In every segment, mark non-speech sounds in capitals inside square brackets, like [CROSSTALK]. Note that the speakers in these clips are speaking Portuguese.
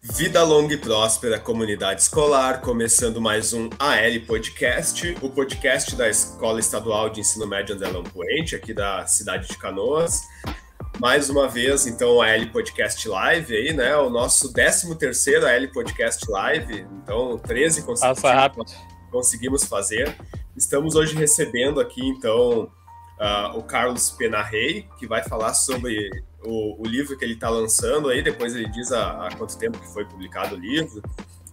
Vida longa e próspera comunidade escolar, começando mais um AL Podcast, o podcast da Escola Estadual de Ensino Médio André Lampuente, aqui da cidade de Canoas. Mais uma vez, então, o AL Podcast Live aí, né? O nosso 13 terceiro AL Podcast Live, então 13 conseguimos, conseguimos fazer. Estamos hoje recebendo aqui, então, uh, o Carlos Penarrey, que vai falar sobre o, o livro que ele está lançando aí, depois ele diz há, quanto tempo que foi publicado o livro,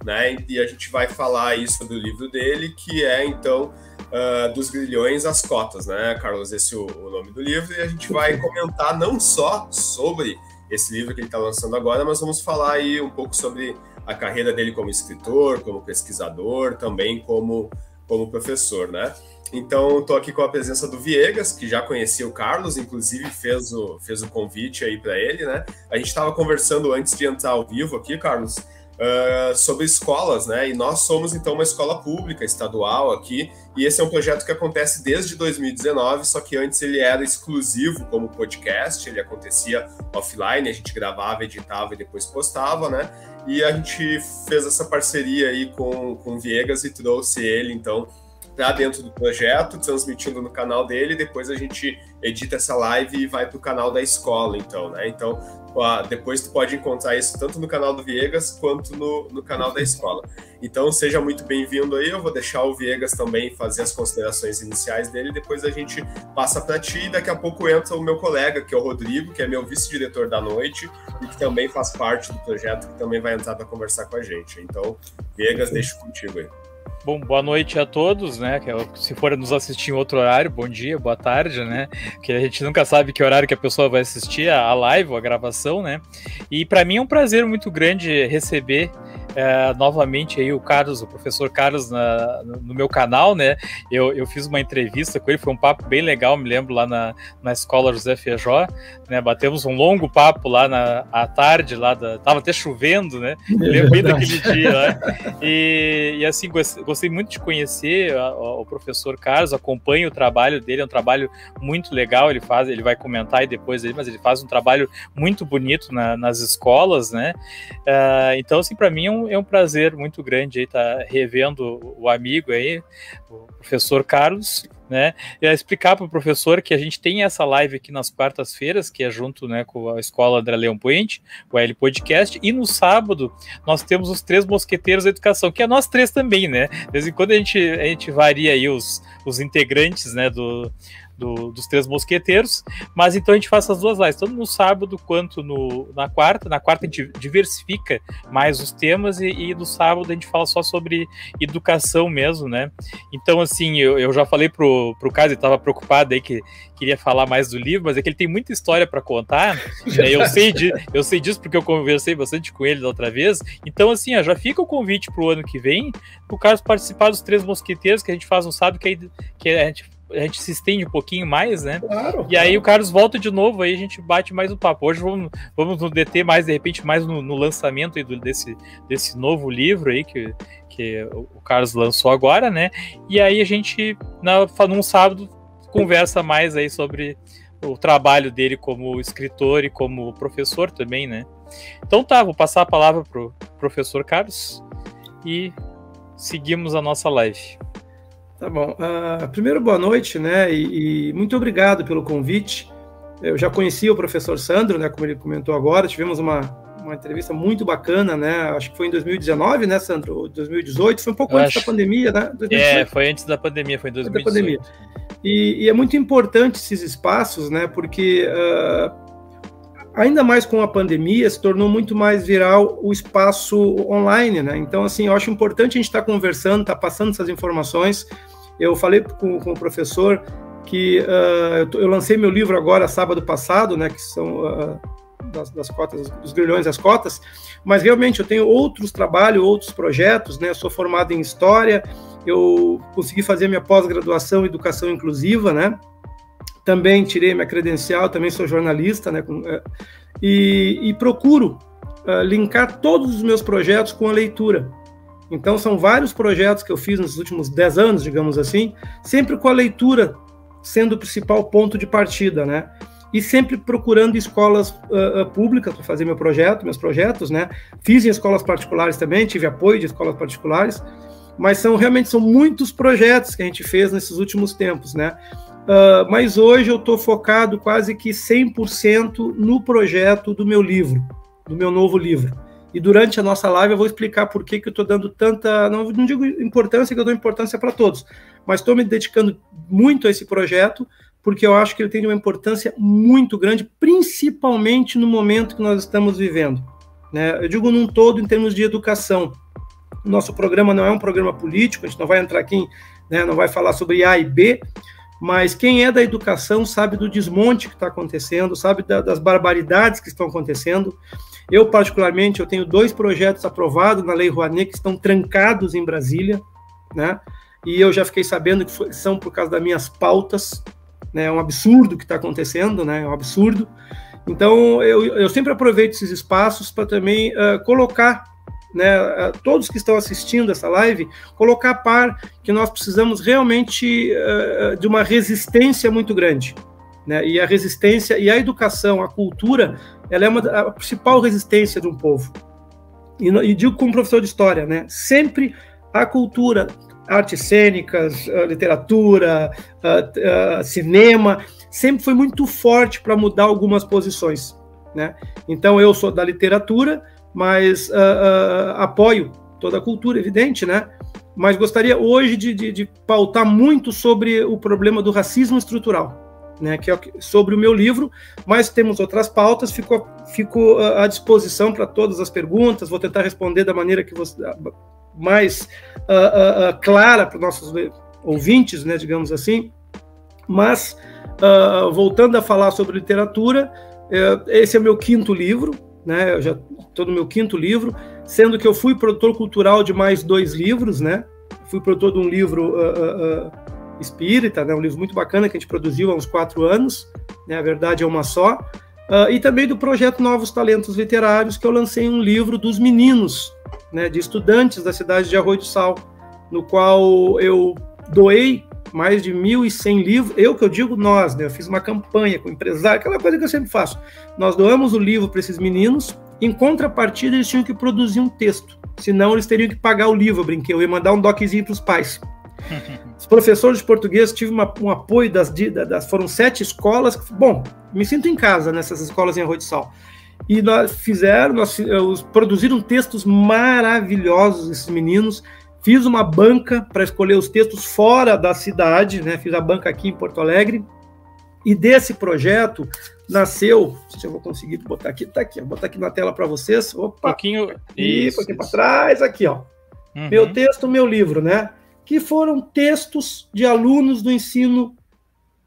né? E a gente vai falar aí sobre o livro dele, que é então uh, dos grilhões às cotas, né, Carlos? Esse é o, o nome do livro, e a gente vai comentar não só sobre esse livro que ele está lançando agora, mas vamos falar aí um pouco sobre a carreira dele como escritor, como pesquisador, também como, como professor, né? Então, estou aqui com a presença do Viegas, que já conhecia o Carlos, inclusive fez o, fez o convite aí para ele, né? A gente estava conversando antes de entrar ao vivo aqui, Carlos, uh, sobre escolas, né? E nós somos, então, uma escola pública, estadual aqui, e esse é um projeto que acontece desde 2019, só que antes ele era exclusivo como podcast, ele acontecia offline, a gente gravava, editava e depois postava, né? E a gente fez essa parceria aí com, com o Viegas e trouxe ele, então, para dentro do projeto, transmitindo no canal dele, depois a gente edita essa live e vai para o canal da escola, então, né? Então, depois tu pode encontrar isso tanto no canal do Viegas quanto no, no canal da escola. Então, seja muito bem-vindo aí, eu vou deixar o Viegas também fazer as considerações iniciais dele, depois a gente passa para ti e daqui a pouco entra o meu colega, que é o Rodrigo, que é meu vice-diretor da noite e que também faz parte do projeto, que também vai entrar para conversar com a gente. Então, Viegas, deixo contigo aí. Bom, boa noite a todos, né? É se for nos assistir em outro horário, bom dia, boa tarde, né? Que a gente nunca sabe que horário que a pessoa vai assistir a live ou a gravação, né? E para mim é um prazer muito grande receber é, novamente aí o Carlos, o professor Carlos na, no meu canal, né? Eu, eu fiz uma entrevista com ele, foi um papo bem legal, me lembro lá na, na escola José Feijó, né? Batemos um longo papo lá na à tarde, lá da, tava até chovendo, né? Eu [LAUGHS] lembro daquele dia, né? E, e assim, gostei muito de conhecer a, a, o professor Carlos, acompanho o trabalho dele, é um trabalho muito legal, ele faz, ele vai comentar aí depois aí, mas ele faz um trabalho muito bonito na, nas escolas, né? Uh, então, assim, para mim é um, é um prazer muito grande estar tá revendo o amigo aí, o professor Carlos, né? E explicar para o professor que a gente tem essa live aqui nas quartas-feiras, que é junto né, com a Escola André Leão Puente, o L Podcast, e no sábado nós temos os três mosqueteiros da educação, que é nós três também, né? De vez em quando a gente, a gente varia aí os, os integrantes né, do, do, dos Três Mosqueteiros. Mas então a gente faz as duas lives, tanto no sábado quanto no, na quarta. Na quarta a gente diversifica mais os temas e, e no sábado a gente fala só sobre educação mesmo, né? Então, assim, eu, eu já falei pro, pro Caso, ele estava preocupado aí que queria falar mais do livro, mas é que ele tem muita história para contar. Né? [LAUGHS] Eu, sei de, eu sei disso porque eu conversei bastante com ele da outra vez. Então, assim, ó, já fica o convite pro ano que vem, pro Carlos participar dos Três Mosqueteiros, que a gente faz um sábado, que, aí, que a gente a gente se estende um pouquinho mais, né? Claro, e aí o Carlos volta de novo, aí a gente bate mais um papo. Hoje vamos, vamos nos deter mais, de repente, mais no, no lançamento do, desse, desse novo livro aí que, que o Carlos lançou agora, né? E aí a gente, na, num sábado, conversa mais aí sobre o trabalho dele como escritor e como professor também, né? Então tá, vou passar a palavra pro professor Carlos e seguimos a nossa live. Tá bom. Uh, primeiro, boa noite, né? E, e, muito obrigado pelo convite. Eu já conheci o professor Sandro, né? Como ele comentou agora, tivemos uma, uma entrevista muito bacana, né? Acho que foi em 2019, né, Sandro? 2018, foi um pouco Eu antes acho... da pandemia, né? 2018. É, foi antes da pandemia, foi em 2018. E, e, é muito importante esses espaços, né? Porque uh, ainda mais com a pandemia, se tornou muito mais viral o espaço online, né? Então, assim, eu acho importante a gente estar tá conversando, estar tá passando essas informações. Eu falei com, com o professor que uh, eu, eu, lancei meu livro agora, sábado passado, né? Que são uh, das, das, cotas, dos grilhões das cotas, mas realmente eu tenho outros trabalhos, outros projetos, né? Eu sou formado em História, eu consegui fazer minha pós-graduação em Educação Inclusiva, né? Também tirei minha credencial, também sou jornalista, né? É, e, e procuro uh, linkar todos os meus projetos com a leitura. Então, são vários projetos que eu fiz nos últimos 10 anos, digamos assim, sempre com a leitura sendo o principal ponto de partida, né? e sempre procurando escolas uh, públicas para fazer meu projeto, meus projetos, né? Fiz em escolas particulares também, tive apoio de escolas particulares, mas são realmente são muitos projetos que a gente fez nesses últimos tempos, né? Uh, mas hoje eu estou focado quase que 100% no projeto do meu livro, do meu novo livro. E durante a nossa live eu vou explicar por que, que eu estou dando tanta, não, não digo importância, que eu dou importância para todos, mas estou me dedicando muito a esse projeto, porque eu acho que ele tem uma importância muito grande, principalmente no momento que nós estamos vivendo. Né? Eu digo num todo em termos de educação. Nosso programa não é um programa político, a gente não vai entrar aqui, né, não vai falar sobre A e B, mas quem é da educação sabe do desmonte que está acontecendo, sabe da, das barbaridades que estão acontecendo. Eu, particularmente, eu tenho dois projetos aprovados na Lei Rouanet que estão trancados em Brasília, né? E eu já fiquei sabendo que foi, são por causa das minhas pautas, né? É um absurdo o que está acontecendo, né? É um absurdo. Então, eu, eu sempre aproveito esses espaços para também uh, colocar né, todos que estão assistindo essa live, colocar a par que nós precisamos realmente uh, de uma resistência muito grande. Né? E a resistência e a educação, a cultura, ela é uma, a principal resistência de um povo. E, e digo como professor de história, né? sempre a cultura, artes cênicas, literatura, cinema, sempre foi muito forte para mudar algumas posições. Né? Então, eu sou da literatura, mas uh, uh, apoio toda a cultura, evidente, né? Mas gostaria hoje de, de, de, pautar muito sobre o problema do racismo estrutural, né? Que é sobre o meu livro, mas temos outras pautas, fico, fico uh, à disposição para todas as perguntas, vou tentar responder da maneira que você, mais clara para os nossos ouvintes, né, digamos assim. Mas, voltando a falar sobre literatura, eh, esse é o meu quinto livro, né? Eu já estou no meu quinto livro, sendo que eu fui produtor cultural de mais dois livros, né? Fui produtor de um livro uh, uh, uh, espírita, né? Um livro muito bacana que a gente produziu há uns quatro anos, né? A verdade é uma só. e também do projeto Novos Talentos Literários, que eu lancei um livro dos meninos, né? De estudantes da cidade de Arroio do Sal, no qual eu doei mais de 1.100 livros. Eu que eu digo nós, né? Eu fiz uma campanha com empresário, aquela coisa que eu sempre faço. Nós doamos o livro para esses meninos, em contrapartida eles tinham que produzir um texto, senão eles teriam que pagar o livro, eu brinquei, eu ia mandar um doczinho para os pais. [LAUGHS] Os professores de português tive uma, um apoio das, das, foram sete escolas. Bom, me sinto em casa nessas escolas em Arroio de Sal. E nós fizeram, nós, produziram textos maravilhosos esses meninos. Fiz uma banca para escolher os textos fora da cidade, né? Fiz a banca aqui em Porto Alegre. E desse projeto nasceu, se eu vou conseguir botar aqui, tá aqui, vou botar aqui na tela para vocês. Opa, um pouquinho, e um pouquinho para trás, aqui, ó. Uhum. Meu texto, meu livro, né? Que foram textos de alunos do ensino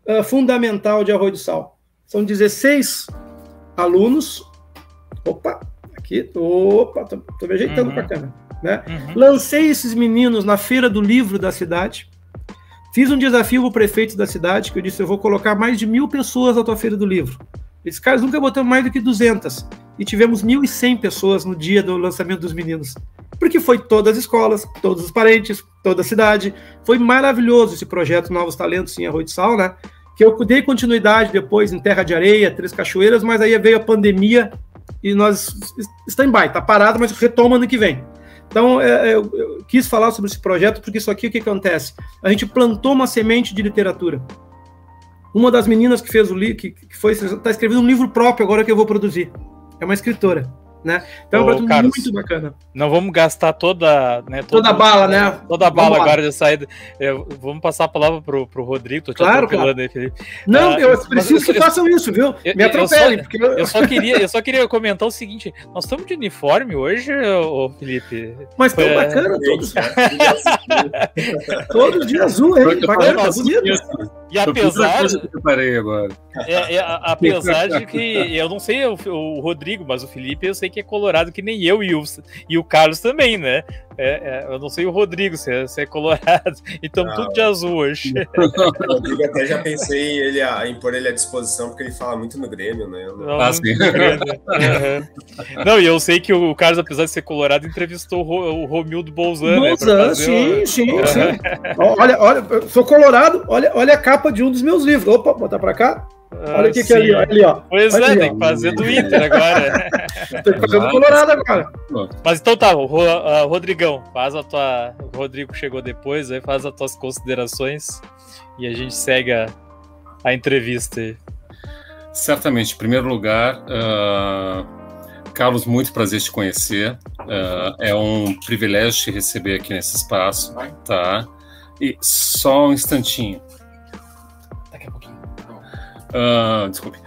uh, fundamental de Arroio do Sal. São 16 alunos. Opa, aqui, opa, tô, tô me ajeitando uhum. para a câmera né? Uhum. Lancei esses meninos na feira do livro da cidade. Fiz um desafio para o prefeito da cidade, que eu disse: eu vou colocar mais de mil pessoas na tua feira do livro. Esses caras nunca botamos mais do que 200. E tivemos 1.100 pessoas no dia do lançamento dos meninos. Porque foi todas as escolas, todos os parentes, toda a cidade. Foi maravilhoso esse projeto Novos Talentos em Arroio de Sal, né? Que eu dei continuidade depois em Terra de Areia, Três Cachoeiras, mas aí veio a pandemia e nós está em baixo, tá parado, mas retoma ano que vem. Então, é, é, eu, eu, quis falar sobre esse projeto porque isso aqui o que acontece? A gente plantou uma semente de literatura. Uma das meninas que fez o livro, que, que foi, está escrevendo um livro próprio agora que eu vou produzir. É uma escritora. Né? Então Ô, é um projeto Carlos, muito bacana. Não vamos gastar toda, né, toda a bala, né? Toda a bala agora de saída. Eu, vamos passar a palavra pro, pro Rodrigo. Tô te claro, claro. Aí, Felipe. Não, ah, eu preciso que eu, façam isso, viu? Eu, Me atropelem. Eu, porque eu... só queria, eu só queria comentar o seguinte: nós estamos de uniforme hoje, ô, Felipe. Mas tão é... bacana todos. [LAUGHS] todos de azul, hein? Bacana. E apesar. Eu agora. É, é, apesar de que [LAUGHS] eu não sei o, o, Rodrigo, mas o Felipe eu sei que é colorado que nem eu e o, e o Carlos também, né? É, é, eu não sei o Rodrigo se é, se é colorado. [LAUGHS] Então tudo de azul hoje. [LAUGHS] O Rodrigo até já pensei ele a, em pôr ele à disposição, porque ele fala muito no Grêmio, né? Não, ah, sim. uhum. não, e eu sei que o Carlos, apesar de ser colorado, entrevistou o, o Romildo Bolzan. Né, Bolzan, né, sim, sim, sim. olha, olha, eu sou colorado, olha, olha a capa de um dos meus livros. Opa, botar para cá. Olha o que, que é ali, ó, ali, ó. Pois Olha é, ali, tem ó. que fazer do Inter agora. [LAUGHS] Tem que fazer do Colorado agora. Mas então tá, ah, Rodrigão, faz a tua. O Rodrigo chegou depois, aí faz as tuas considerações e a gente segue a, a entrevista aí. Certamente, em primeiro lugar, ah, Carlos, muito prazer te conhecer. Ah, é um privilégio te receber aqui nesse espaço, tá? E só um instantinho. Ah, desculpe.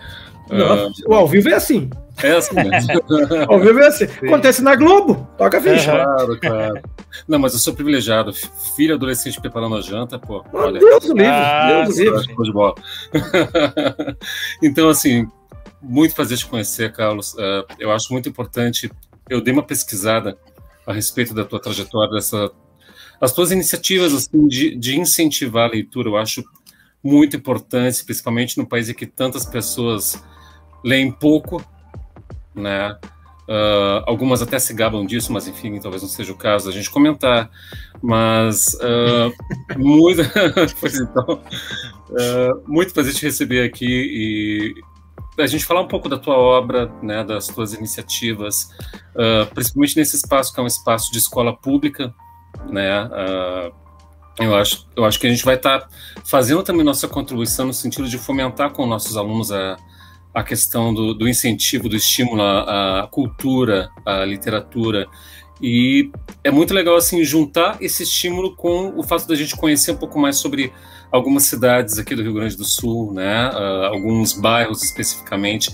Não, o ao vivo é assim. É assim mesmo. [LAUGHS] Ao vivo é assim. Acontece na Globo. Toca a ficha. claro, claro. Não, mas eu sou privilegiado. Filho adolescente preparando a janta, pô. Oh, Olha, Deus do livre, Ah, Deus do livre. Show de bola. [LAUGHS] então, assim, muito prazer te conhecer, Carlos. Uh, eu acho muito importante. Eu dei uma pesquisada a respeito da tua trajetória, dessa, as tuas iniciativas assim, de, de incentivar a leitura. Eu acho muito importante, principalmente no país em que tantas pessoas leem pouco, né? Uh, algumas até se gabam disso, mas enfim, talvez não seja o caso da gente comentar. Mas uh, [LAUGHS] muito, [LAUGHS] pois então, uh, muito prazer te receber aqui e a gente falar um pouco da tua obra, né, das tuas iniciativas, principalmente nesse espaço que é um espaço de escola pública, né? Eu acho, eu acho que a gente vai estar tá fazendo também nossa contribuição no sentido de fomentar com nossos alunos a a questão do, do, incentivo, do estímulo à, cultura, à literatura. E é muito legal assim juntar esse estímulo com o fato da gente conhecer um pouco mais sobre algumas cidades aqui do Rio Grande do Sul, né? Uh, alguns bairros especificamente.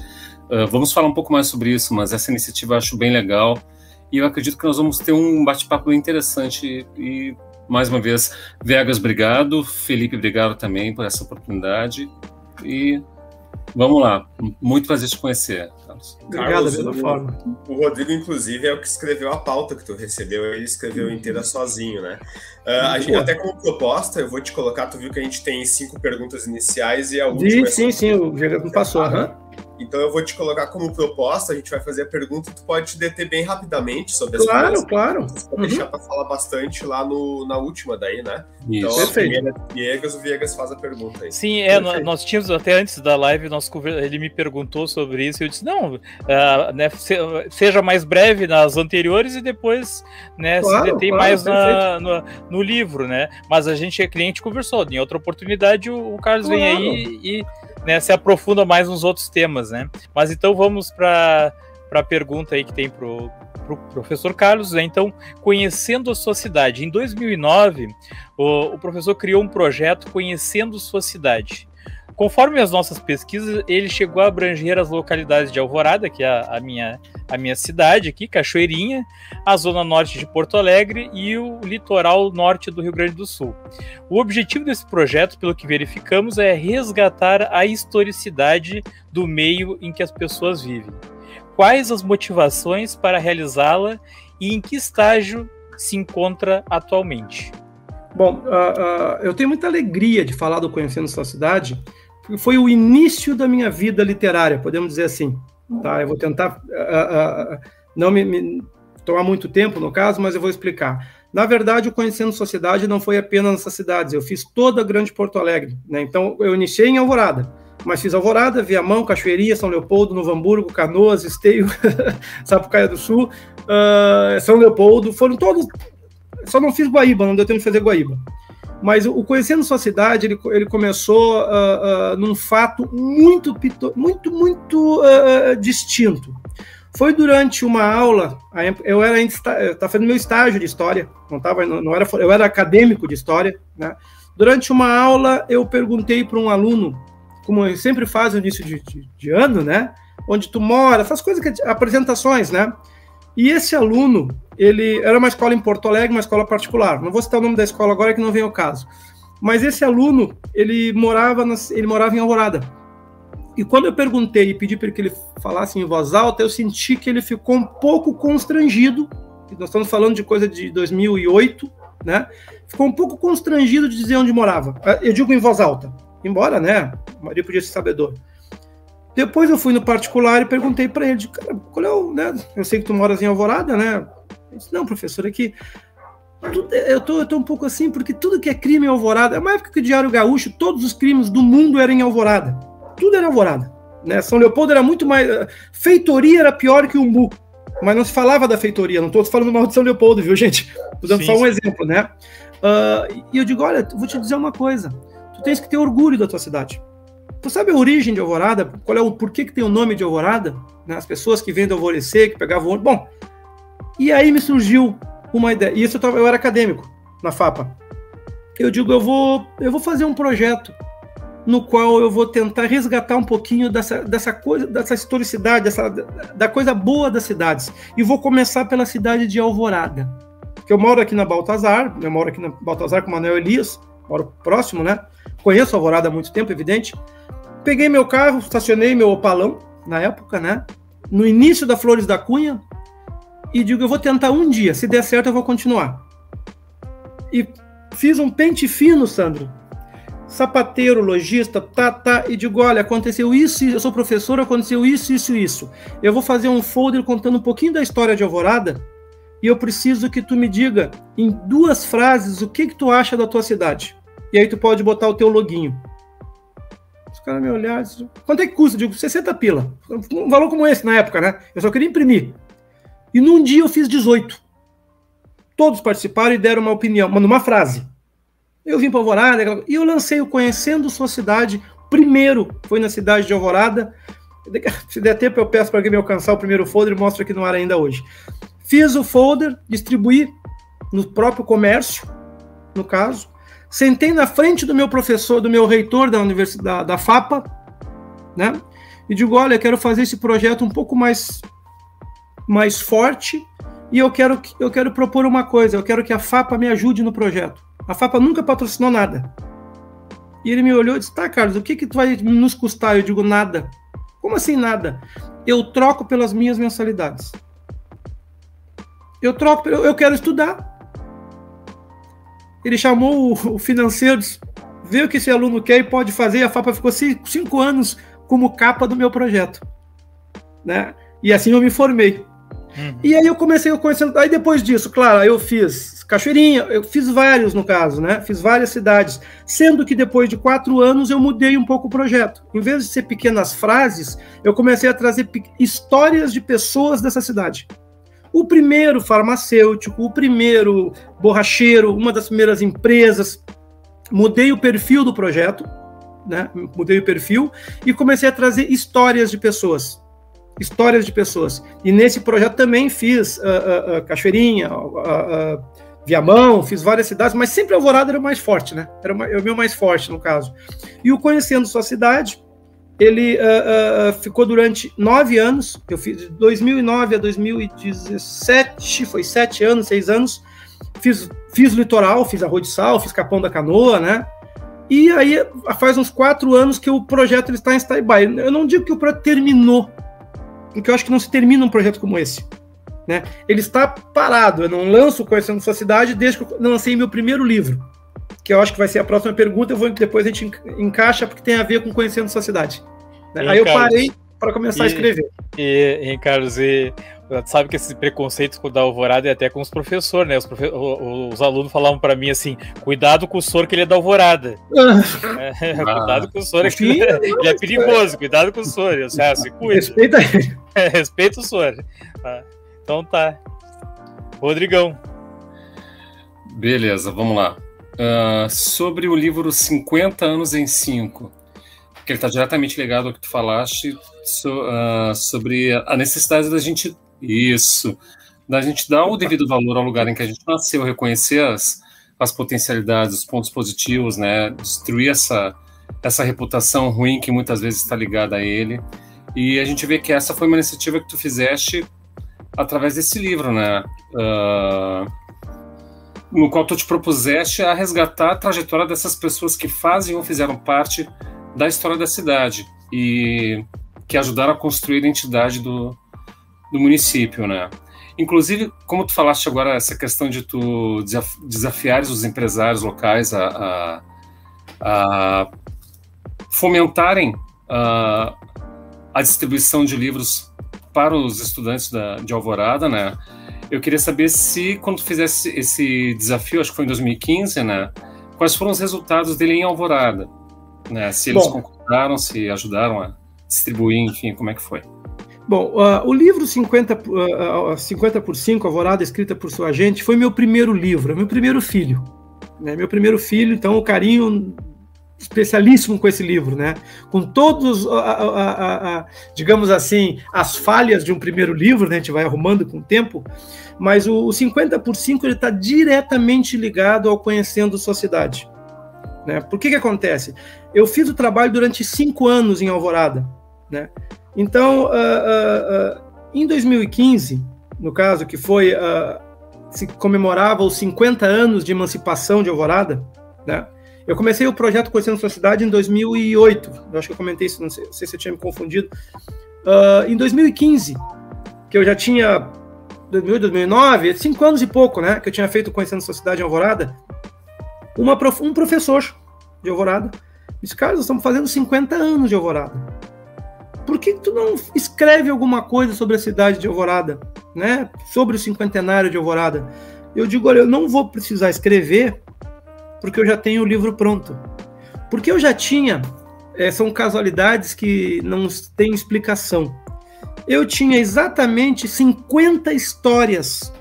Uh, vamos falar um pouco mais sobre isso, mas essa iniciativa eu acho bem legal e eu acredito que nós vamos ter um bate-papo interessante e mais uma vez, Vegas, obrigado, Felipe, obrigado também por essa oportunidade e Vamos lá. Muito prazer te conhecer, Carlos. Obrigado, Carlos, da mesma o, forma. O Rodrigo, inclusive, é o que escreveu a pauta que tu recebeu. Ele escreveu inteira sozinho, né? Uh, a gente, até como proposta, eu vou te colocar. Tu viu que a gente tem cinco perguntas iniciais e a última. Sim, sim, sim. O Diego não passou. Aham. Então eu vou te colocar como proposta, a gente vai fazer a pergunta e tu pode te deter bem rapidamente sobre as Claro, coisas. claro. Vou deixar para falar bastante lá no, na última daí, né? Isso. Então Perfeito. é Viegas, o Viegas faz a pergunta aí. Sim, é, Perfeito. nós tínhamos até antes da live, nós, ele me perguntou sobre isso e eu disse, não, ah, né, se- seja mais breve nas anteriores e depois né, Claro, se detém claro, mais na- no, no livro, né? Mas a gente é cliente conversou. Em outra oportunidade, o, o Carlos vem Claro. aí e né, se aprofunda mais nos outros temas, né? Mas então vamos para a pergunta aí que tem pro, pro professor Carlos, né? Então, conhecendo a sua cidade. Em 2009, o, o professor criou um projeto Conhecendo Sua Cidade. Conforme as nossas pesquisas, ele chegou a abranger as localidades de Alvorada, que é a, a minha, a minha cidade aqui, Cachoeirinha, a zona norte de Porto Alegre e o litoral norte do Rio Grande do Sul. O objetivo desse projeto, pelo que verificamos, é resgatar a historicidade do meio em que as pessoas vivem. Quais as motivações para realizá-la e em que estágio se encontra atualmente? Bom, ah, ah, eu tenho muita alegria de falar do Conhecendo Sua Cidade, foi o início da minha vida literária, podemos dizer assim. Tá? Eu vou tentar ah, ah, não me, me tomar muito tempo no caso, mas eu vou explicar. Na verdade, o Conhecendo Sua Cidade não foi apenas nessas cidades, eu fiz toda a Grande Porto Alegre. Né? Então, eu iniciei em Alvorada, mas fiz Alvorada, Viamão, Cachoeirinha, São Leopoldo, Novo Hamburgo, Canoas, Esteio, [LAUGHS] Sapucaia do Sul, ah, São Leopoldo, foram todos só não fiz Guaíba, não deu tempo de fazer Guaíba. Mas o Conhecendo Sua Cidade, ele, ele começou uh, uh, num fato muito, muito, muito uh, distinto. Foi durante uma aula, eu era estava fazendo meu estágio de história, não tava, não, era, eu era acadêmico de história, né? Durante uma aula, eu perguntei para um aluno, como eu sempre faço no início de, de- de ano, né? Onde tu mora, essas coisas que apresentações, né? E esse aluno, ele era uma escola em Porto Alegre, uma escola particular. Não vou citar o nome da escola agora que não vem ao caso. Mas esse aluno, ele morava, nas- ele morava em Alvorada. E quando eu perguntei e pedi para que ele falasse em voz alta, eu senti que ele ficou um pouco constrangido. Nós estamos falando de coisa de 2008, né? Ficou um pouco constrangido de dizer onde morava. Eu digo em voz alta. Embora, né? Maioria podia ser sabedor. Depois eu fui no particular e perguntei para ele, cara, qual é o, né? Eu sei que tu moras em Alvorada, né? Ele disse, não, professor, é que tudo- eu, tô, eu tô um pouco assim, porque tudo que é crime em Alvorada, é uma época que o Diário Gaúcho, todos os crimes do mundo eram em Alvorada. tudo era Alvorada. Né? São Leopoldo era muito mais. Feitoria era pior que Umbu, mas não se falava da feitoria. Não estou falando mal de São Leopoldo, viu, gente? Estou dando sim, só um sim. exemplo, né? Uh, e eu digo: olha, vou te dizer uma coisa. Tu tens que ter orgulho da tua cidade. Tu sabe a origem de Alvorada? Qual é o porquê que tem o nome de Alvorada? Né? As pessoas que vêm do alvorecer, que pegavam. Bom, e aí me surgiu uma ideia. E isso eu, tava, eu era acadêmico na FAPA. Eu digo, eu vou, eu vou fazer um projeto no qual eu vou tentar resgatar um pouquinho dessa, dessa coisa, dessa historicidade, dessa, da coisa boa das cidades. E vou começar pela cidade de Alvorada. Que eu moro aqui na Baltazar, eu moro aqui na Baltazar com o Manuel Elias, moro próximo, né? Conheço Alvorada há muito tempo, evidente. Peguei meu carro, estacionei meu opalão, na época, né? No início da Flores da Cunha, e digo, eu vou tentar um dia, se der certo eu vou continuar. E fiz um pente fino, Sandro. Sapateiro, lojista, tá, tá, e digo, olha, aconteceu isso, eu sou professor, aconteceu isso, isso, isso. Eu vou fazer um folder contando um pouquinho da história de Alvorada, e eu preciso que tu me diga em duas frases o que que tu acha da tua cidade. E aí tu pode botar o teu loginho. Caras me olharam, quanto é que custa? Eu digo, 60 pila. Um valor como esse na época, né? Eu só queria imprimir. E num dia eu fiz 18. Todos participaram e deram uma opinião, mas numa frase. Eu vim para Alvorada e eu lancei o Conhecendo Sua Cidade. Primeiro foi na cidade de Alvorada. [LAUGHS] Se der tempo, eu peço para alguém me alcançar o primeiro folder e mostro aqui no ar ainda hoje. Fiz o folder, distribuí no próprio comércio, no caso. Sentei na frente do meu professor, do meu reitor da universidade da FAPA, né? E digo, olha, quero fazer esse projeto um pouco mais mais forte e eu quero, eu quero propor uma coisa, eu quero que a FAPA me ajude no projeto. A FAPA nunca patrocinou nada. E ele me olhou e disse, tá, Carlos, o que que tu vai nos custar? Eu digo, nada. Como assim nada? Eu troco pelas minhas mensalidades. Eu troco, eu, eu quero estudar. Ele chamou o, financeiro, disse, vê o que esse aluno quer e pode fazer. E a FAPA ficou cinco, cinco anos como capa do meu projeto. Né? E assim eu me formei. Uhum. E aí eu comecei a conhecer. Aí depois disso, claro, eu fiz Cachoeirinha, eu fiz vários no caso, né? Fiz várias cidades. Sendo que depois de quatro anos eu mudei um pouco o projeto. Em vez de ser pequenas frases, eu comecei a trazer histórias de pessoas dessa cidade. O primeiro farmacêutico, o primeiro borracheiro, uma das primeiras empresas. Mudei o perfil do projeto, né? Mudei o perfil e comecei a trazer histórias de pessoas histórias de pessoas. E nesse projeto também fiz uh, uh, uh, Cachoeirinha, Viamão, fiz várias cidades, mas sempre Alvorada era o mais forte, né? Era o meu mais forte, no caso. E o Conhecendo Sua Cidade, ele ficou durante nove anos, eu fiz de 2009 a 2017, foi sete anos, seis anos, fiz, fiz litoral, fiz Arroio de Sal, fiz Capão da Canoa, né? E aí faz uns quatro anos que o projeto ele está em stand-by. Eu não digo que o projeto terminou, porque eu acho que não se termina um projeto como esse. Né? Ele está parado, eu não lanço Conhecendo Sua Cidade desde que eu lancei meu primeiro livro, que eu acho que vai ser a próxima pergunta, eu vou, depois a gente encaixa, porque tem a ver com Conhecendo Sua Cidade. Né? Aí eu parei para começar e, a escrever. E, e Carlos, e sabe que esses preconceitos com o da Alvorada é até com os professores, né? Os, profe os alunos falavam para mim assim: cuidado com o soro que ele é da Alvorada. [LAUGHS] é, ah, [LAUGHS] cuidado com o soro, que ele, é, ele é perigoso, cuidado com o soro. Eu, ah, se cuida. Respeita ele. [LAUGHS] É, respeita o soro. Ah, então tá. Rodrigão. Beleza, vamos lá. Uh, sobre o livro 50 anos em 5 que ele está diretamente ligado ao que tu falaste so, uh, sobre a necessidade da gente isso. Da gente dar o devido valor ao lugar em que a gente nasceu, reconhecer as, as potencialidades, os pontos positivos, né? Destruir essa, essa reputação ruim que muitas vezes está ligada a ele. E a gente vê que essa foi uma iniciativa que tu fizeste através desse livro, né? Uh, no qual tu te propuseste a resgatar a trajetória dessas pessoas que fazem ou fizeram parte da história da cidade e que ajudaram a construir a identidade do, do município, né? Inclusive, como tu falaste agora, essa questão de tu desafiar os empresários locais a, a, a fomentarem a, a, distribuição de livros para os estudantes da, de Alvorada, né? Eu queria saber se, quando tu fizesse esse desafio, acho que foi em 2015, né? Quais foram os resultados dele em Alvorada? Né? Se eles Bom, compraram, se ajudaram a distribuir, enfim, como é que foi? Bom, uh, o livro 50, uh, 50 por 5, Alvorada, escrita por sua gente, foi meu primeiro livro, meu primeiro filho. Né? Meu primeiro filho, então o carinho especialíssimo com esse livro, né? Com todos, a, a, a, digamos assim, as falhas de um primeiro livro, né? A gente vai arrumando com o tempo, mas o, o 50 por 5 ele está diretamente ligado ao conhecendo sociedade. Né? Por que que acontece? Eu fiz o trabalho durante cinco anos em Alvorada, né? Então, uh, uh, uh, em 2015, no caso que foi se comemorava os 50 anos de emancipação de Alvorada, né? Eu comecei o projeto Conhecendo Sua Cidade em 2008. Eu acho que eu comentei isso, não sei, não sei se eu tinha me confundido. Uh, em 2015, que eu já tinha 2008, 2009, cinco anos e pouco, né? Que eu tinha feito Conhecendo Sua Cidade em Alvorada. Uma, um professor de Alvorada disse, cara, nós estamos fazendo 50 anos de Alvorada. Por que tu não escreve alguma coisa sobre a cidade de Alvorada, né? Sobre o cinquentenário de Alvorada? Eu digo, olha, eu não vou precisar escrever porque eu já tenho o livro pronto. Porque eu já tinha, é, são casualidades que não têm explicação. Eu tinha exatamente 50 histórias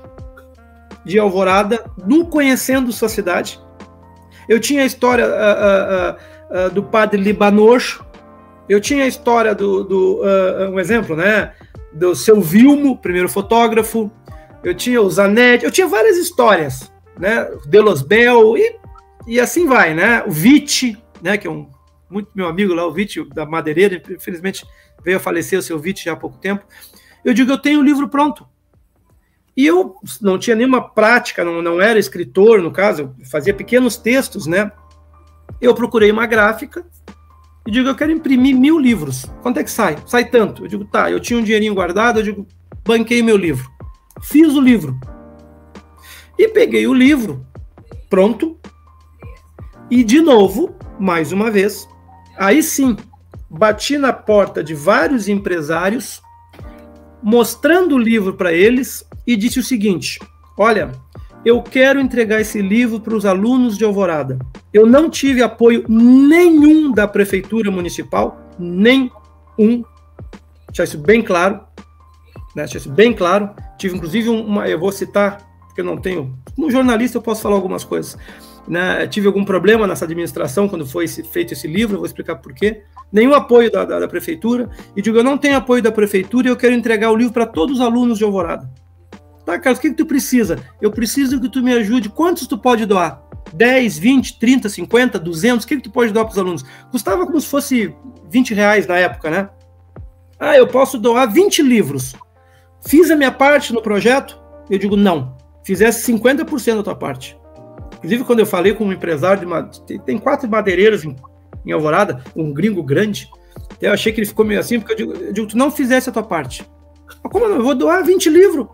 de Alvorada no Conhecendo Sua Cidade. Eu tinha a história uh, uh, uh, do padre Libanocho. Eu tinha a história do, do um exemplo, né? Do seu Vilmo, primeiro fotógrafo. Eu tinha o Zanetti. Eu tinha várias histórias, né? Delos Bel e e assim vai, né? O Vite, né, que é um muito meu amigo lá, o Vite da Madeireira, infelizmente veio a falecer o seu Vite já há pouco tempo. Eu digo, eu tenho o livro pronto. E eu não tinha nenhuma prática, não, não era escritor, no caso, eu fazia pequenos textos, né? Eu procurei uma gráfica e digo, eu quero imprimir mil livros. Quanto é que sai? Sai tanto. Eu digo, tá, eu tinha um dinheirinho guardado, eu digo, banquei meu livro. Fiz o livro. E peguei o livro pronto, e de novo, mais uma vez, aí sim, bati na porta de vários empresários, mostrando o livro para eles e disse o seguinte: Olha, eu quero entregar esse livro para os alunos de Alvorada. Eu não tive apoio nenhum da prefeitura municipal, nem um. Deixar isso bem claro. Né? Deixar isso bem claro. Tive inclusive uma, eu vou citar, porque eu não tenho. Como jornalista, eu posso falar algumas coisas. Né, tive algum problema nessa administração quando foi feito esse livro, vou explicar por quê. Nenhum apoio da, da, da, prefeitura. E digo, eu não tenho apoio da prefeitura e eu quero entregar o livro para todos os alunos de Alvorada. Tá, Carlos, o que, que tu precisa? Eu preciso que tu me ajude. Quantos tu pode doar? 10, 20, 30, 50, 200? O que, que tu pode doar para os alunos? Custava como se fosse 20 reais na época, né? Ah, eu posso doar 20 livros. Fiz a minha parte no projeto? Eu digo, não. Fizesse 50% da tua parte. Inclusive, quando eu falei com um empresário de tem quatro madeireiros em, em Alvorada, um gringo grande, eu achei que ele ficou meio assim, porque eu digo, eu digo tu não fizesse a tua parte. Mas como não? Eu vou doar 20 livros.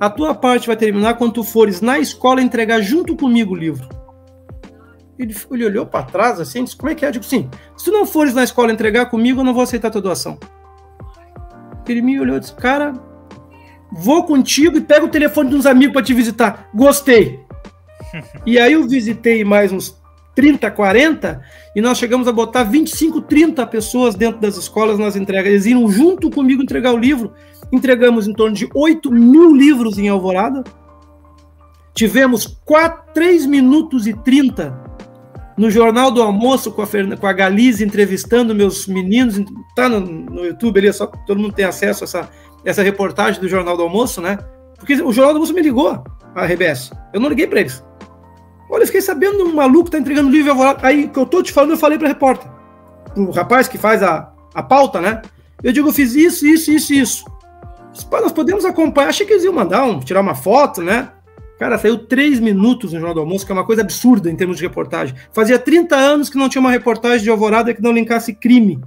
A tua parte vai terminar quando tu fores na escola entregar junto comigo o livro. Ele, ele olhou para trás assim, disse, como é que é? Eu digo, sim, se tu não fores na escola entregar comigo, eu não vou aceitar a tua doação. Ele me olhou e disse, cara, vou contigo e pega o telefone de uns amigos para te visitar. Gostei e aí eu visitei mais uns 30, 40, e nós chegamos a botar 25, 30 pessoas dentro das escolas nas entregas. Eles iam junto comigo entregar o livro. Entregamos em torno de 8 mil livros em Alvorada. Tivemos 4, 3 minutos e 30 no Jornal do Almoço com a, com a entrevistando meus meninos. Tá no, no YouTube ali, é só todo mundo tem acesso a essa, essa reportagem do Jornal do Almoço, né? Porque o Jornal do Almoço me ligou, a RBS. Eu não liguei para eles. Olha, eu fiquei sabendo um maluco tá entregando livro. Aí, que eu tô te falando, eu falei pra repórter. Pro rapaz que faz a, a pauta, né? Eu digo, eu fiz isso, isso, isso, isso. Pô, nós podemos acompanhar. Achei que eles iam mandar um, tirar uma foto, né? Cara, saiu três minutos no Jornal do Almoço, que é uma coisa absurda em termos de reportagem. Fazia 30 anos que não tinha uma reportagem de Alvorada que não linkasse crime.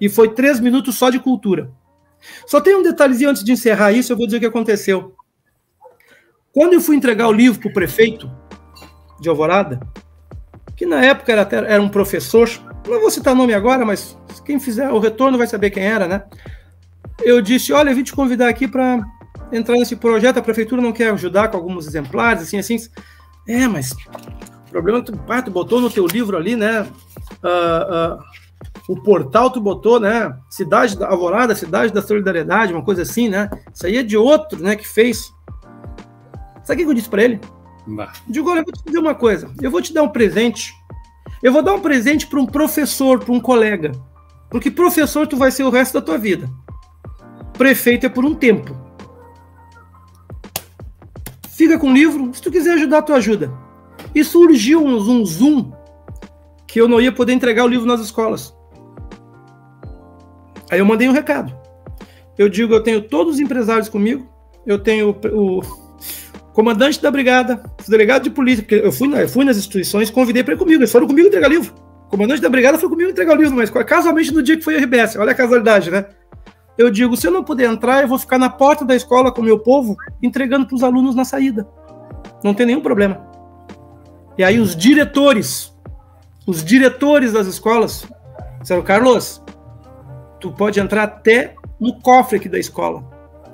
E foi três minutos só de cultura. Só tem um detalhezinho antes de encerrar isso, eu vou dizer o que aconteceu. Quando eu fui entregar o livro para o prefeito, de Alvorada, que na época era, era um professor, não vou citar nome agora, mas quem fizer o retorno vai saber quem era, né? Eu disse: Olha, eu vim te convidar aqui para entrar nesse projeto, a prefeitura não quer ajudar com alguns exemplares, assim, assim. É, mas o problema é que tu, tu botou no teu livro ali, né? Uh, uh, o portal tu botou, né? Cidade da Alvorada, Cidade da Solidariedade, uma coisa assim, né? Isso aí é de outro, né, que fez. Sabe o que eu disse para ele? Digo, olha, eu vou te dizer uma coisa. Eu vou te dar um presente. Eu vou dar um presente para um professor, para um colega. Porque professor tu vai ser o resto da tua vida. Prefeito é por um tempo. Fica com o livro, se tu quiser ajudar, tu ajuda. E surgiu um zoom zoom que eu não ia poder entregar o livro nas escolas. Aí eu mandei um recado. Eu digo, eu tenho todos os empresários comigo, eu tenho o comandante da brigada, delegado de polícia, porque eu fui, eu fui nas instituições, convidei para ir comigo, eles foram comigo entregar livro. Comandante da brigada foi comigo entregar livro, mas casualmente no dia que foi a RBS, olha a casualidade, né? Eu digo, se eu não puder entrar, eu vou ficar na porta da escola com o meu povo, entregando para os alunos na saída. Não tem nenhum problema. E aí os diretores, os diretores das escolas, disseram, Carlos, tu pode entrar até no cofre aqui da escola.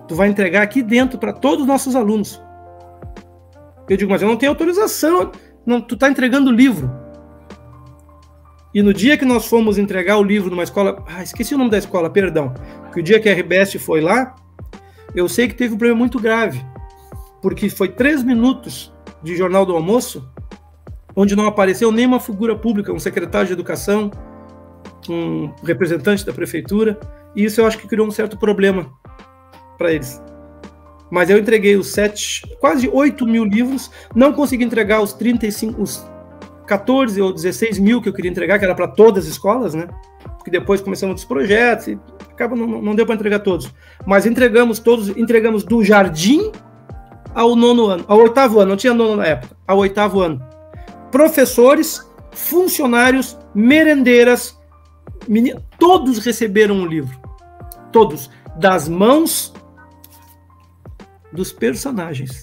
Tu vai entregar aqui dentro para todos os nossos alunos. Eu digo, mas eu não tenho autorização. Não, tu está entregando o livro. E no dia que nós fomos entregar o livro numa escola, ah, esqueci o nome da escola, perdão. Que o dia que a RBS foi lá, eu sei que teve um problema muito grave, porque foi três minutos de jornal do almoço, onde não apareceu nenhuma figura pública, um secretário de educação, um representante da prefeitura, e isso eu acho que criou um certo problema para eles. Mas eu entreguei os sete, quase 8 mil livros, não consegui entregar os 35, os 14 ou 16 mil que eu queria entregar, que era para todas as escolas, né? Porque depois começamos outros projetos e acaba não, não deu para entregar todos. Mas entregamos todos, entregamos do jardim ao nono ano, ao oitavo ano, não tinha nono na época, ao oitavo ano. Professores, funcionários, merendeiras, Menino, todos receberam um livro. Todos. Das mãos dos personagens.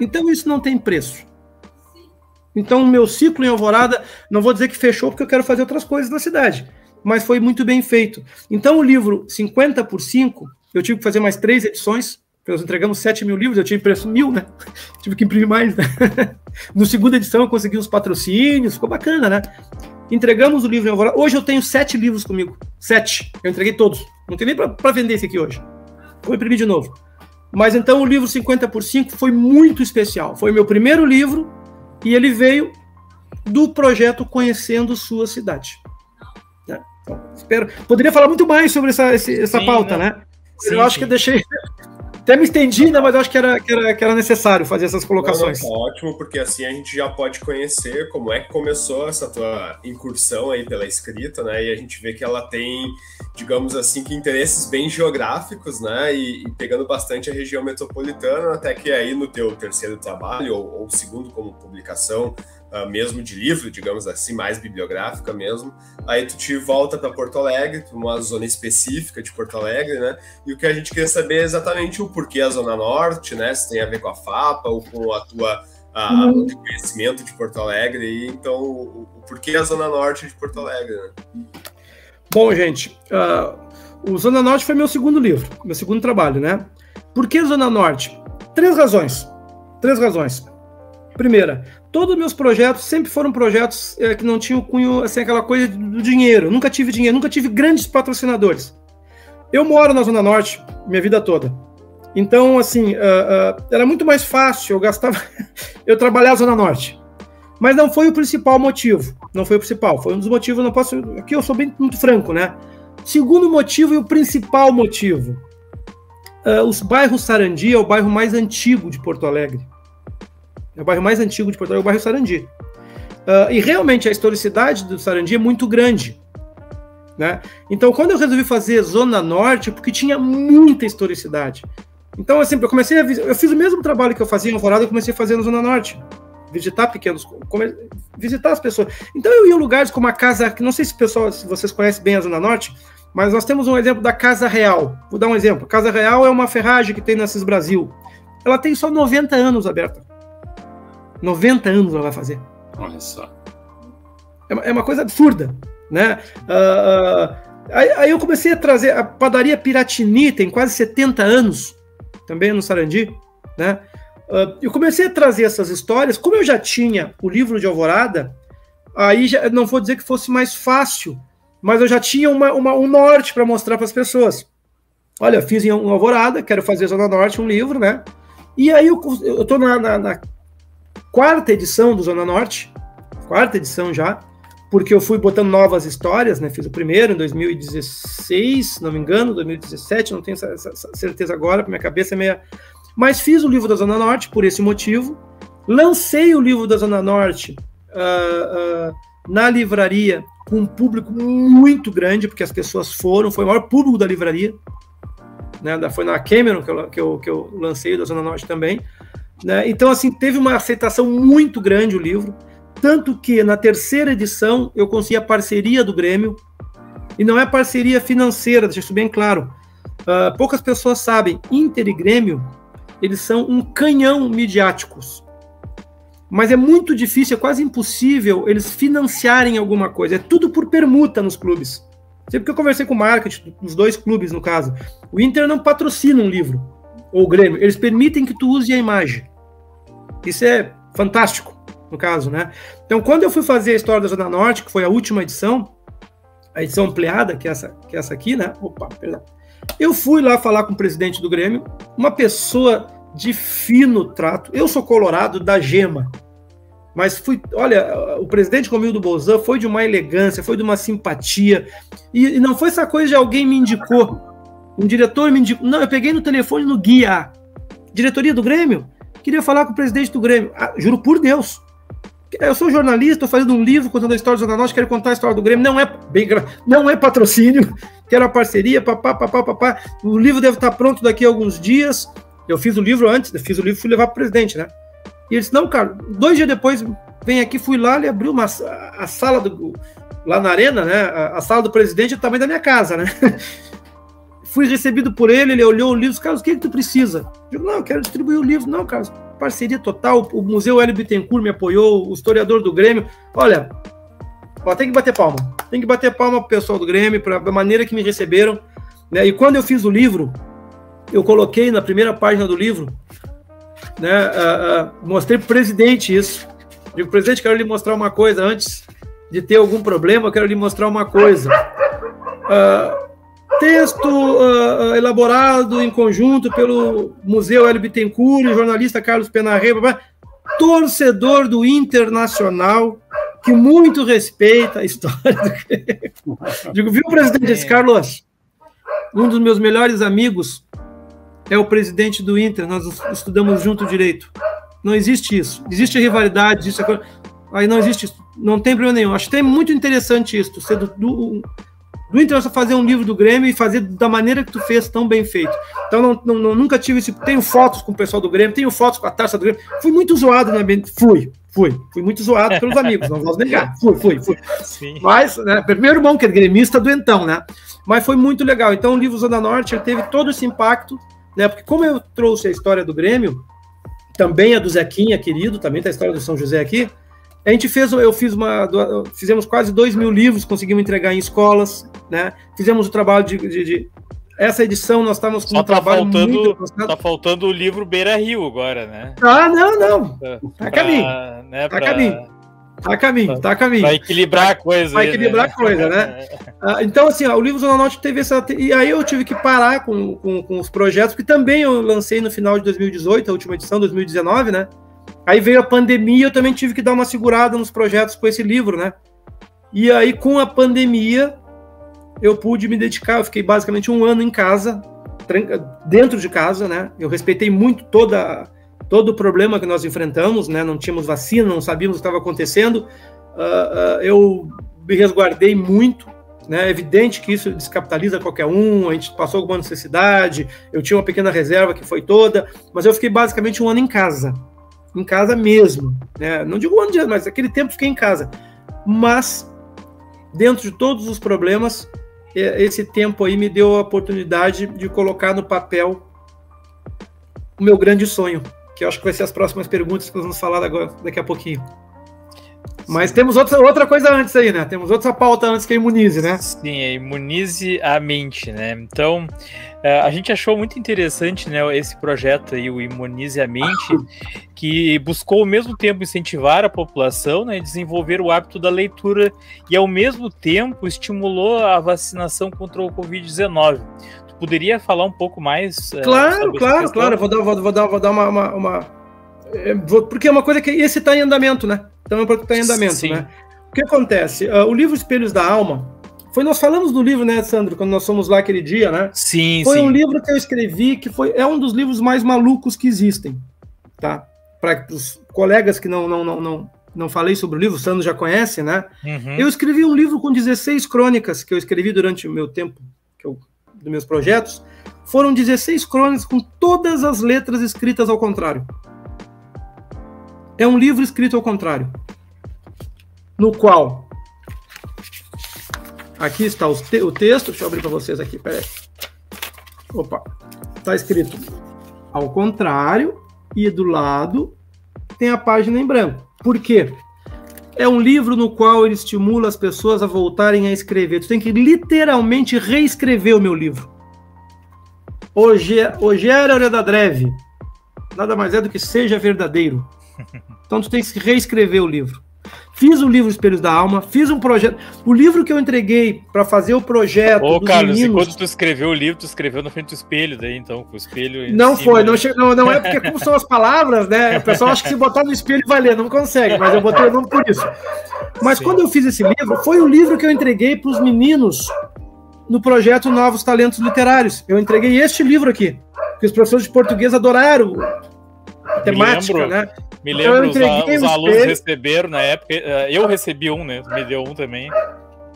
Então isso não tem preço. Então o meu ciclo em Alvorada, não vou dizer que fechou porque eu quero fazer outras coisas na cidade, mas foi muito bem feito. Então o livro 50 por 5, eu tive que fazer mais três edições, nós entregamos 7 mil livros, eu tinha impresso mil, né? [LAUGHS] tive que imprimir mais. Né? [LAUGHS] no segunda edição eu consegui os patrocínios, ficou bacana, né? Entregamos o livro em Alvorada. Hoje eu tenho sete livros comigo. Sete. Eu entreguei todos. Não tem nem para vender esse aqui hoje. Vou imprimir de novo. Mas então o livro 50 por 5 foi muito especial. Foi meu primeiro livro e ele veio do projeto Conhecendo Sua Cidade. Né? Então, espero. Poderia falar muito mais sobre essa, essa Sim, pauta, né? né? Sim, eu acho sim. que eu deixei até me estendi, né, mas eu acho que era, que, era, que era necessário fazer essas colocações. Não, não, tá ótimo, porque assim a gente já pode conhecer como é que começou essa tua incursão aí pela escrita, né? E a gente vê que ela tem, digamos assim, que interesses bem geográficos, né? E, e pegando bastante a região metropolitana, até que aí no teu terceiro trabalho, ou, ou segundo como publicação, uh, mesmo de livro, digamos assim, mais bibliográfica mesmo. Aí tu te volta para Porto Alegre, para uma zona específica de Porto Alegre, né? E o que a gente queria saber é exatamente o porquê a Zona Norte, né? Se tem a ver com a FAPA ou com a tua a, uhum. conhecimento de Porto Alegre. E, então, o, o porquê a Zona Norte de Porto Alegre, né? Bom, gente, uh, o Zona Norte foi meu segundo livro, meu segundo trabalho, né? Por que Zona Norte? Três razões. Três razões. Primeira, todos os meus projetos sempre foram projetos é, que não tinham cunho, assim, aquela coisa do dinheiro. Nunca tive dinheiro, nunca tive grandes patrocinadores. Eu moro na Zona Norte minha vida toda. Então, assim, uh, uh, era muito mais fácil, eu gastava. [LAUGHS] eu trabalhava na Zona Norte. Mas não foi o principal motivo. Não foi o principal. Foi um dos motivos, não posso. Aqui eu sou bem muito franco, né? Segundo motivo e o principal motivo. Uh, os bairros Sarandi é o bairro mais antigo de Porto Alegre. É o bairro mais antigo de Porto Alegre, é o bairro Sarandi. Uh, e realmente a historicidade do Sarandi é muito grande. Né? Então, quando eu resolvi fazer Zona Norte, porque tinha muita historicidade. Então, assim, eu comecei a eu fiz o mesmo trabalho que eu fazia em Alvorada, eu comecei a fazer na Zona Norte. Visitar pequenos, come, visitar as pessoas. Então, eu ia em lugares como a Casa, não sei se, pessoal, se vocês conhecem bem a Zona Norte, mas nós temos um exemplo da Casa Real. Vou dar um exemplo. Casa Real é uma ferragem que tem na CIS Brasil. Ela tem só 90 anos aberta. 90 anos ela vai fazer. Olha só. É, é uma coisa absurda, né? Uh, uh, aí, aí, eu comecei a trazer a padaria Piratini, tem quase 70 anos, também no Sarandi, né? Uh, eu comecei a trazer essas histórias, como eu já tinha o livro de Alvorada, aí já, não vou dizer que fosse mais fácil, mas eu já tinha uma, uma um norte para mostrar para as pessoas. Olha, fiz em um Alvorada, quero fazer Zona Norte um livro, né? E aí eu, eu tô na, na, na quarta edição do Zona Norte, quarta edição já, porque eu fui botando novas histórias, né? Fiz o primeiro em 2016, se não me engano, 2017, não tenho certeza agora, minha cabeça é meia. Mas fiz o livro da Zona Norte por esse motivo. Lancei o livro da Zona Norte uh, uh, na livraria com um público muito grande, porque as pessoas foram, foi o maior público da livraria. Né? Foi na Cameron que eu, que eu, que eu lancei da Zona Norte também. Né? Então, assim, teve uma aceitação muito grande o livro. Tanto que na terceira edição eu consegui a parceria do Grêmio, e não é parceria financeira, deixa isso bem claro. Uh, poucas pessoas sabem, Inter e Grêmio, eles são um canhão midiáticos. Mas é muito difícil, é quase impossível eles financiarem alguma coisa. É tudo por permuta nos clubes. Sempre que eu conversei com o marketing dos dois clubes, no caso, o Inter não patrocina um livro, ou o Grêmio, eles permitem que tu use a imagem. Isso é fantástico no caso, né? Então, quando eu fui fazer a história da Zona Norte, que foi a última edição, a edição ampliada, que é essa, que é essa aqui, né? Opa, perdão. Eu fui lá falar com o presidente do Grêmio, uma pessoa de fino trato. Eu sou colorado da gema, mas fui, olha, o presidente Romildo Bolzan foi de uma elegância, foi de uma simpatia, e, e, não foi essa coisa de alguém me indicou, um diretor me indicou, não, eu peguei no telefone no guia, diretoria do Grêmio, queria falar com o presidente do Grêmio, ah, juro por Deus, eu sou jornalista, estou fazendo um livro contando a história do Zona Norte, quero contar a história do Grêmio. Não é bem, não é patrocínio, [LAUGHS] quero a parceria, papá, papá, papá. O livro deve estar pronto daqui a alguns dias. Eu fiz o livro antes, fiz o livro fui levar para o presidente, né? E ele disse, não, cara, dois dias depois, vem aqui, fui lá, ele abriu uma, a sala do, lá na arena, né? A, a sala do presidente é o tamanho da minha casa, né? [LAUGHS] fui recebido por ele, ele olhou o livro, Carlos, o que, é que tu precisa? Eu digo, não, eu quero distribuir o livro. Não, Carlos, parceria total. O Museu Hélio Bittencourt me apoiou, o historiador do Grêmio. Olha, ó, tem que bater palma. Tem que bater palma pro pessoal do Grêmio, para a maneira que me receberam. Né? E quando eu fiz o livro, eu coloquei na primeira página do livro, né, uh, uh, mostrei pro presidente isso. Digo, presidente, quero lhe mostrar uma coisa antes de ter algum problema, eu quero lhe mostrar uma coisa. Uh, Texto uh, elaborado em conjunto pelo Museu Hélio Bittencourt, jornalista Carlos Penarreba, torcedor do Internacional, que muito respeita a história do Digo, viu, presidente, esse Carlos? Um dos meus melhores amigos é o presidente do Inter, nós estudamos junto direito. Não existe isso. Existe rivalidade, existe a... Aí não existe isso. Não tem problema nenhum. Acho que é muito interessante isso, ser do, do do Internacional fazer um livro do Grêmio e fazer da maneira que tu fez, tão bem feito. Então, não, não, não, nunca tive esse. Tenho fotos com o pessoal do Grêmio, tenho fotos com a taça do Grêmio. Fui muito zoado, né? Fui, fui. Fui muito zoado [LAUGHS] pelos amigos, não vou negar. Fui, fui, fui. Sim. Mas, né, primeiro bom, que é gremista doentão, né? Mas foi muito legal. Então, o livro Zona Norte teve todo esse impacto, né? Porque, como eu trouxe a história do Grêmio, também a do Zequinha, querido, também tá a história do São José aqui. A gente fez, eu fiz uma, fizemos quase dois mil livros, conseguimos entregar em escolas, né? Fizemos o trabalho de, de, de essa edição nós estávamos com Só um tá trabalho faltando, muito Tá faltando o livro Beira Rio agora, né? Ah, não, não. Tá a caminho. Né, tá a caminho. Tá a caminho, tá a caminho. Vai equilibrar a coisa. Vai equilibrar né? a coisa, né? [LAUGHS] ah, então, assim, ó, o livro Zona Norte teve essa. E aí eu tive que parar com, com, com os projetos, que também eu lancei no final de 2018, a última edição, 2019, né? Aí veio a pandemia, eu também tive que dar uma segurada nos projetos com esse livro, né? E aí, com a pandemia, eu pude me dedicar. Eu fiquei basicamente um ano em casa, dentro de casa, né? Eu respeitei muito toda, todo o problema que nós enfrentamos, né? Não tínhamos vacina, não sabíamos o que estava acontecendo. Uh, uh, eu me resguardei muito, né? É evidente que isso descapitaliza qualquer um, a gente passou alguma necessidade, eu tinha uma pequena reserva que foi toda, mas eu fiquei basicamente um ano em casa em casa mesmo. Né? Não digo um de mas aquele tempo fiquei em casa. Mas, dentro de todos os problemas, esse tempo aí me deu a oportunidade de colocar no papel o meu grande sonho, que eu acho que vai ser as próximas perguntas que nós vamos falar agora, daqui a pouquinho. Mas temos outra, outra coisa antes aí, né? Temos outra pauta antes que a imunize, né? Sim, é imunize a mente, né? Então, é, a gente achou muito interessante né, esse projeto aí, o Imunize a Mente, que buscou ao mesmo tempo incentivar a população né, desenvolver o hábito da leitura e, ao mesmo tempo, estimulou a vacinação contra o Covid-19 poderia falar um pouco mais? É, claro, claro, claro. Vou dar, vou, vou dar, vou dar uma, uma, uma... É, porque é uma coisa que esse está em andamento, né? Então é porque está em andamento, Sim. né? O que acontece? Uh, o livro Espelhos da Alma foi nós falamos do livro, né, Sandro, quando nós fomos lá aquele dia, né? Sim, foi sim. um livro que eu escrevi que foi é um dos livros mais malucos que existem, tá? Para os colegas que não não não não não falei sobre o livro, o Sandro já conhece, né? Uhum. Eu escrevi um livro com 16 crônicas que eu escrevi durante o meu tempo que eu dos meus projetos, foram 16 crônicas com todas as letras escritas ao contrário. É um livro escrito ao contrário, no qual aqui está o, te o texto, deixa eu abrir para vocês aqui, peraí. Opa, está escrito ao contrário e do lado tem a página em branco. Por quê? É um livro no qual ele estimula as pessoas a voltarem a escrever. Tu tem que literalmente reescrever o meu livro. Hoje, hoje era hora da dreve. Nada mais é do que seja verdadeiro. Então tu tem que reescrever o livro. Fiz o livro Espelhos da Alma, fiz um projeto. O livro que eu entreguei para fazer o projeto. Ô, Carlos, meninos... quando tu escreveu o livro, tu escreveu na frente do espelho, daí então, com o espelho. Não foi, não, che... não, não é porque, como são as palavras, né? O pessoal acha que se botar no espelho vai ler, não consegue, mas eu botei o nome por isso. Mas Sim. quando eu fiz esse livro, foi o livro que eu entreguei para os meninos no projeto Novos Talentos Literários. Eu entreguei este livro aqui, que os professores de português adoraram a temática, né? Me então, lembro, então, os, os alunos receberam na época. Eh, eu recebi um, né? Me deu um também.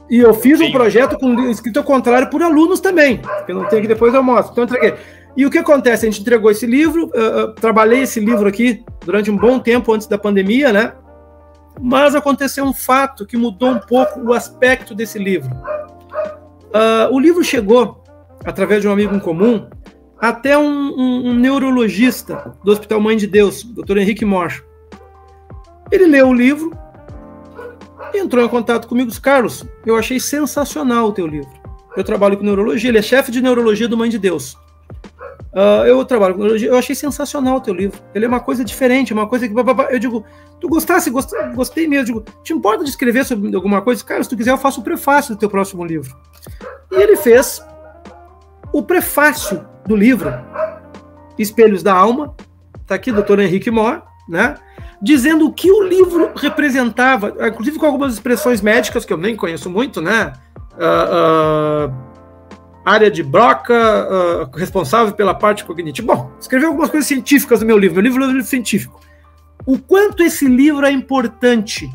E eu fiz Sim. um projeto com escrito ao contrário por alunos também, que não tem que depois eu mostro. Então eu entreguei. E o que acontece? A gente entregou esse livro, uh, trabalhei esse livro aqui durante um bom tempo antes da pandemia, né? Mas aconteceu um fato que mudou um pouco o aspecto desse livro. Uh, o livro chegou, através de um amigo em comum, até um, um, um neurologista do Hospital Mãe de Deus, Dr. Henrique Morsch. Ele leu o livro, entrou em contato comigo, Carlos, eu achei sensacional o teu livro. Eu trabalho com neurologia, ele é chefe de neurologia do Mãe de Deus. Uh, eu trabalho com neurologia, eu achei sensacional o teu livro. Ele é uma coisa diferente, uma coisa que. Eu digo, tu gostasse, gostei, gostei mesmo. Digo, te importa de escrever sobre alguma coisa? Cara, se tu quiser, eu faço o prefácio do teu próximo livro. E ele fez o prefácio do livro Espelhos da Alma, está aqui, doutor Henrique Mor, né? Dizendo o que o livro representava, inclusive com algumas expressões médicas que eu nem conheço muito, né? Uh, uh, área de Broca, uh, responsável pela parte cognitiva. Bom, escreveu algumas coisas científicas no meu livro. Meu livro é um livro científico. O quanto esse livro é importante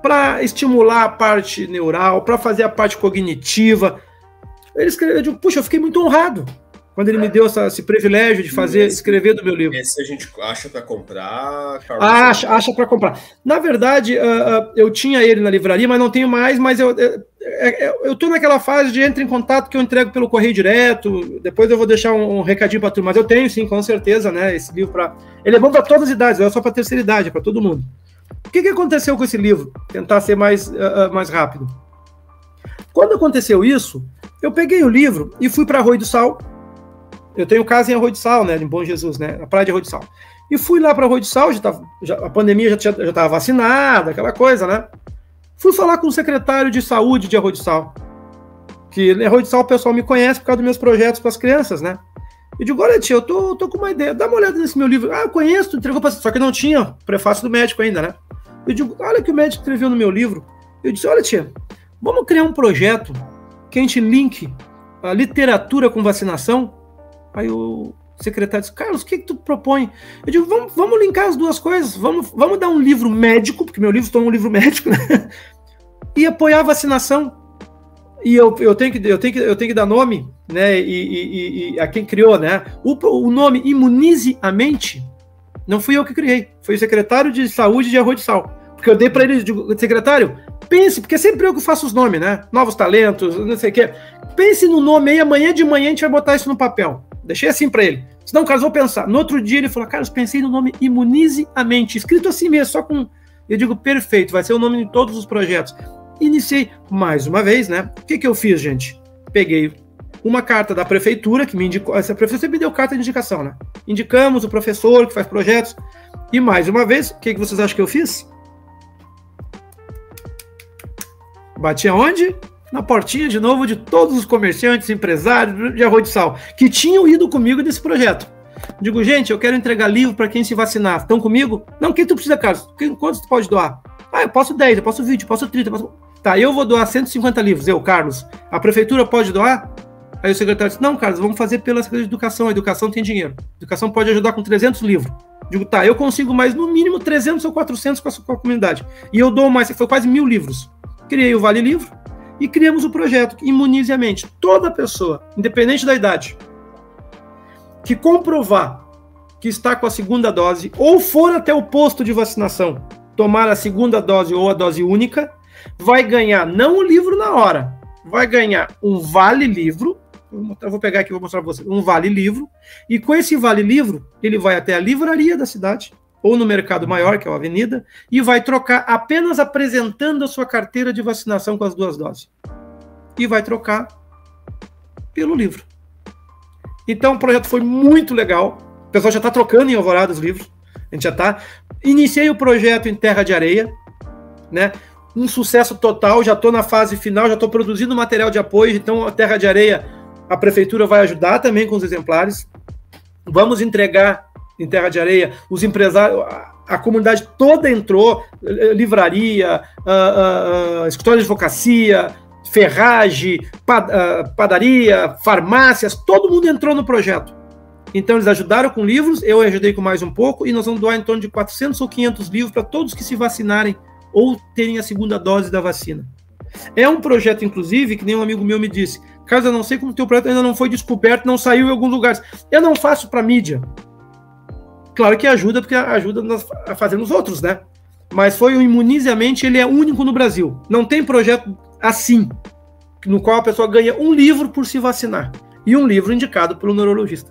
para estimular a parte neural, para fazer a parte cognitiva, ele escreveu, eu digo, puxa, eu fiquei muito honrado quando ele me deu essa, esse privilégio de fazer, esse, escrever do meu livro. Esse a gente acha para comprar? Acha, acha para comprar. Na verdade, uh, uh, eu tinha ele na livraria, mas não tenho mais, mas eu, eu, eu tô naquela fase de entre em contato que eu entrego pelo correio direto, depois eu vou deixar um, um recadinho para turma, mas eu tenho sim, com certeza, né, esse livro para... Ele é bom para todas as idades, não é só para terceira idade, é para todo mundo. O que, que aconteceu com esse livro? Tentar ser mais, uh, mais rápido. Quando aconteceu isso, eu peguei o livro e fui para Arroio do Sal. Eu tenho casa em Arroio do Sal, né? Em Bom Jesus, né? Na praia de Arroio do Sal. E fui lá para Arroio do Sal, já tava, já, a pandemia já estava vacinada, aquela coisa, né? Fui falar com o secretário de saúde de Arroio do Sal. Que em Arroio do Sal o pessoal me conhece por causa dos meus projetos com as crianças, né? Eu digo, olha, tia, eu tô, tô com uma ideia, dá uma olhada nesse meu livro. Ah, eu conheço, tu entregou pra... Só que não tinha prefácio do médico ainda, né? Eu digo, olha que o médico escreveu no meu livro. Eu disse, olha, tia, vamos criar um projeto que a gente link a literatura com vacinação. Aí o secretário disse, Carlos, o que, que tu propõe? Eu digo, vamos, vamos linkar as duas coisas, vamos, vamos dar um livro médico, porque meu livro é um livro [LAUGHS] médico, né? e apoiar a vacinação. E eu, eu, tenho que, eu, tenho que, eu tenho que dar nome, né? E, e, e a quem criou, né? O, o nome Imunize a Mente não fui eu que criei, foi o secretário de saúde de Arroio de Sal. Porque eu dei para ele, digo, secretário, pense, porque é sempre eu que faço os nomes, né? Novos talentos, não sei o quê. Pense no nome aí, amanhã de manhã a gente vai botar isso no papel. Deixei assim para ele. Senão, Carlos, vou pensar. No outro dia ele falou, Carlos, pensei no nome Imunize a Mente, escrito assim mesmo, só com, Eu digo, perfeito, vai ser o nome de todos os projetos. Iniciei mais uma vez, né? O que, que eu fiz, gente? Peguei uma carta da prefeitura que me indicou. Essa prefeitura me deu carta de indicação, né? Indicamos o professor que faz projetos. E mais uma vez, o que, que vocês acham que eu fiz? Bati aonde? Na portinha de novo de todos os comerciantes, empresários de arroz de sal que tinham ido comigo nesse projeto. Digo, gente, eu quero entregar livro para quem se vacinar. Estão comigo? Não, quem tu precisa, Carlos? Quantos tu pode doar? Ah, eu posso 10, eu posso 20, eu posso 30, eu posso... Tá, eu vou doar 150 livros, eu, Carlos. A prefeitura pode doar? Aí o secretário disse, não, Carlos, vamos fazer pela Secretaria de Educação. A educação tem dinheiro. A educação pode ajudar com 300 livros. Digo, tá, eu consigo mais no mínimo 300 ou 400 com a, com a comunidade. E eu dou mais, foi quase mil livros. Criei o Vale Livro e criamos o projeto Imunize a Mente. Toda pessoa, independente da idade, que comprovar que está com a segunda dose ou for até o posto de vacinação tomar a segunda dose ou a dose única, vai ganhar não o livro na hora, vai ganhar um vale livro. Eu vou pegar aqui e vou mostrar para você. Um vale livro. E com esse vale livro, ele vai até a livraria da cidade ou no mercado maior, que é a avenida, e vai trocar apenas apresentando a sua carteira de vacinação com as duas doses. E vai trocar pelo livro. Então o projeto foi muito legal. O pessoal já está trocando em Alvorada os livros. A gente já está. Iniciei o projeto em Terra de Areia, né? Um sucesso total. Já estou na fase final, já estou produzindo material de apoio. Então, a Terra de Areia, a prefeitura vai ajudar também com os exemplares. Vamos entregar em Terra de Areia os empresários. A comunidade toda entrou, livraria, uh, uh, uh, escritório de advocacia, ferragem, ah, padaria, farmácias, todo mundo entrou no projeto. Então eles ajudaram com livros, eu ajudei com mais um pouco, e nós vamos doar em torno de 400 ou 500 livros para todos que se vacinarem ou terem a segunda dose da vacina. É um projeto, inclusive, que nem um amigo meu me disse, Carlos, eu não sei como o teu projeto ainda não foi descoberto, não saiu em alguns lugares. Eu não faço para mídia. Claro que ajuda, porque ajuda a fazer nos outros, né? Mas foi o Imunize a Mente, ele é único no Brasil. Não tem projeto assim, no qual a pessoa ganha um livro por se vacinar e um livro indicado pelo neurologista.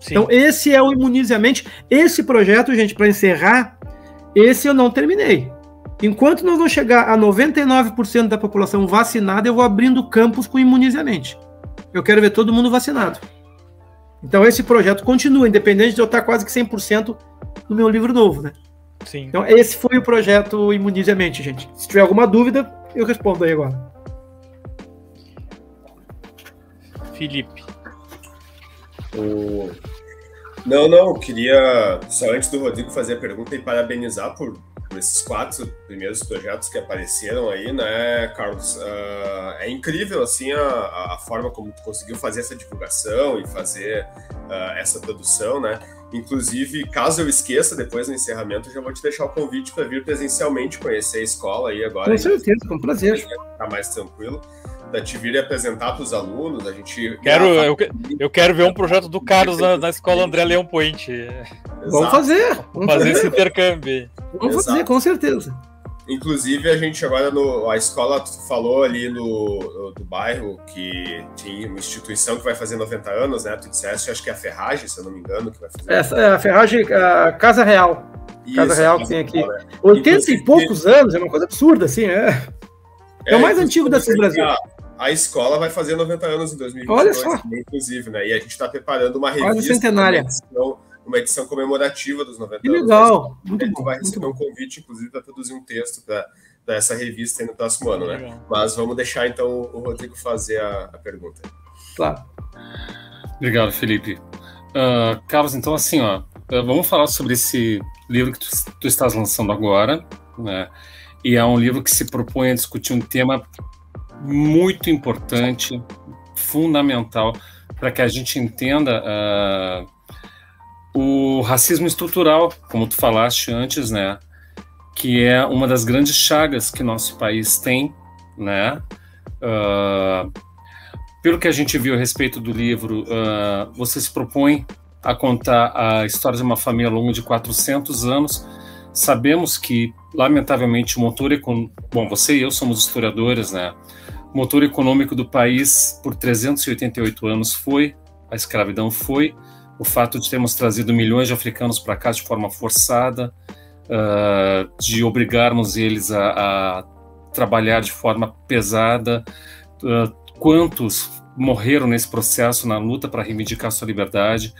Sim. Então, esse é o Imunize a Mente. Esse projeto, gente, para encerrar, esse eu não terminei. Enquanto nós não chegar a 99% da população vacinada, eu vou abrindo campos com Imunize a Mente. Eu quero ver todo mundo vacinado. Então, esse projeto continua, independente de eu estar quase que 100% no meu livro novo, né? Sim. Então, esse foi o projeto Imunize a Mente, gente. Se tiver alguma dúvida, eu respondo aí agora. Felipe. O... Não, não, queria só antes do Rodrigo fazer a pergunta e parabenizar por, por esses quatro primeiros projetos que apareceram aí, né, Carlos? Uh, é incrível, assim, a, a forma como tu conseguiu fazer essa divulgação e fazer uh, essa produção, né? Inclusive, caso eu esqueça, depois no encerramento, já vou te deixar o convite para vir presencialmente conhecer a escola aí agora. Com certeza, com prazer. Ficar mais tranquilo. Da te vir apresentar para os alunos, a gente. Quero, eu, eu, quero ver um projeto do Carlos na, na escola André Leão Point. Vamos fazer. Vamos fazer, fazer esse intercâmbio. Vamos Exato. fazer, com certeza. Inclusive, a gente agora, no, a escola falou ali no, no, do bairro que tinha uma instituição que vai fazer 90 anos, né? Tu disseste, acho que é a Ferragem, se eu não me engano, que vai fazer. Essa é a Ferragem, a Casa Real. Isso, Casa Real que tem aqui. Né? 80 Inclusive, e poucos anos, é uma coisa absurda, assim, é. É, é o mais antigo desse Brasil. A, a, escola vai fazer 90 anos em 2022, Olha só. inclusive, né? E a gente está preparando uma revista. Quase centenária. Uma uma edição comemorativa dos 90 que anos. Legal, muito bom. vai receber um convite, inclusive, para produzir um texto para essa revista no próximo ano, né? Legal. Mas vamos deixar então o Rodrigo fazer a, a pergunta. Claro. Obrigado, Felipe. Uh, Carlos, então assim, ó, ah, vamos falar sobre esse livro que tu, tu estás lançando agora, né? E é um livro que se propõe a discutir um tema muito importante, fundamental, para que a gente entenda uh, o racismo estrutural, como tu falaste antes, né? Que é uma das grandes chagas que nosso país tem, né? Uh, pelo que a gente viu a respeito do livro, uh, você se propõe a contar a história de uma família ao longo de 400 anos. Sabemos que, lamentavelmente, o motor econômico. Bom, você e eu somos historiadores, né? Motor econômico do país por 388 anos foi a escravidão, foi o fato de termos trazido milhões de africanos para cá de forma forçada, uh, de obrigarmos eles a, a, trabalhar de forma pesada, uh, quantos morreram nesse processo na luta para reivindicar sua liberdade,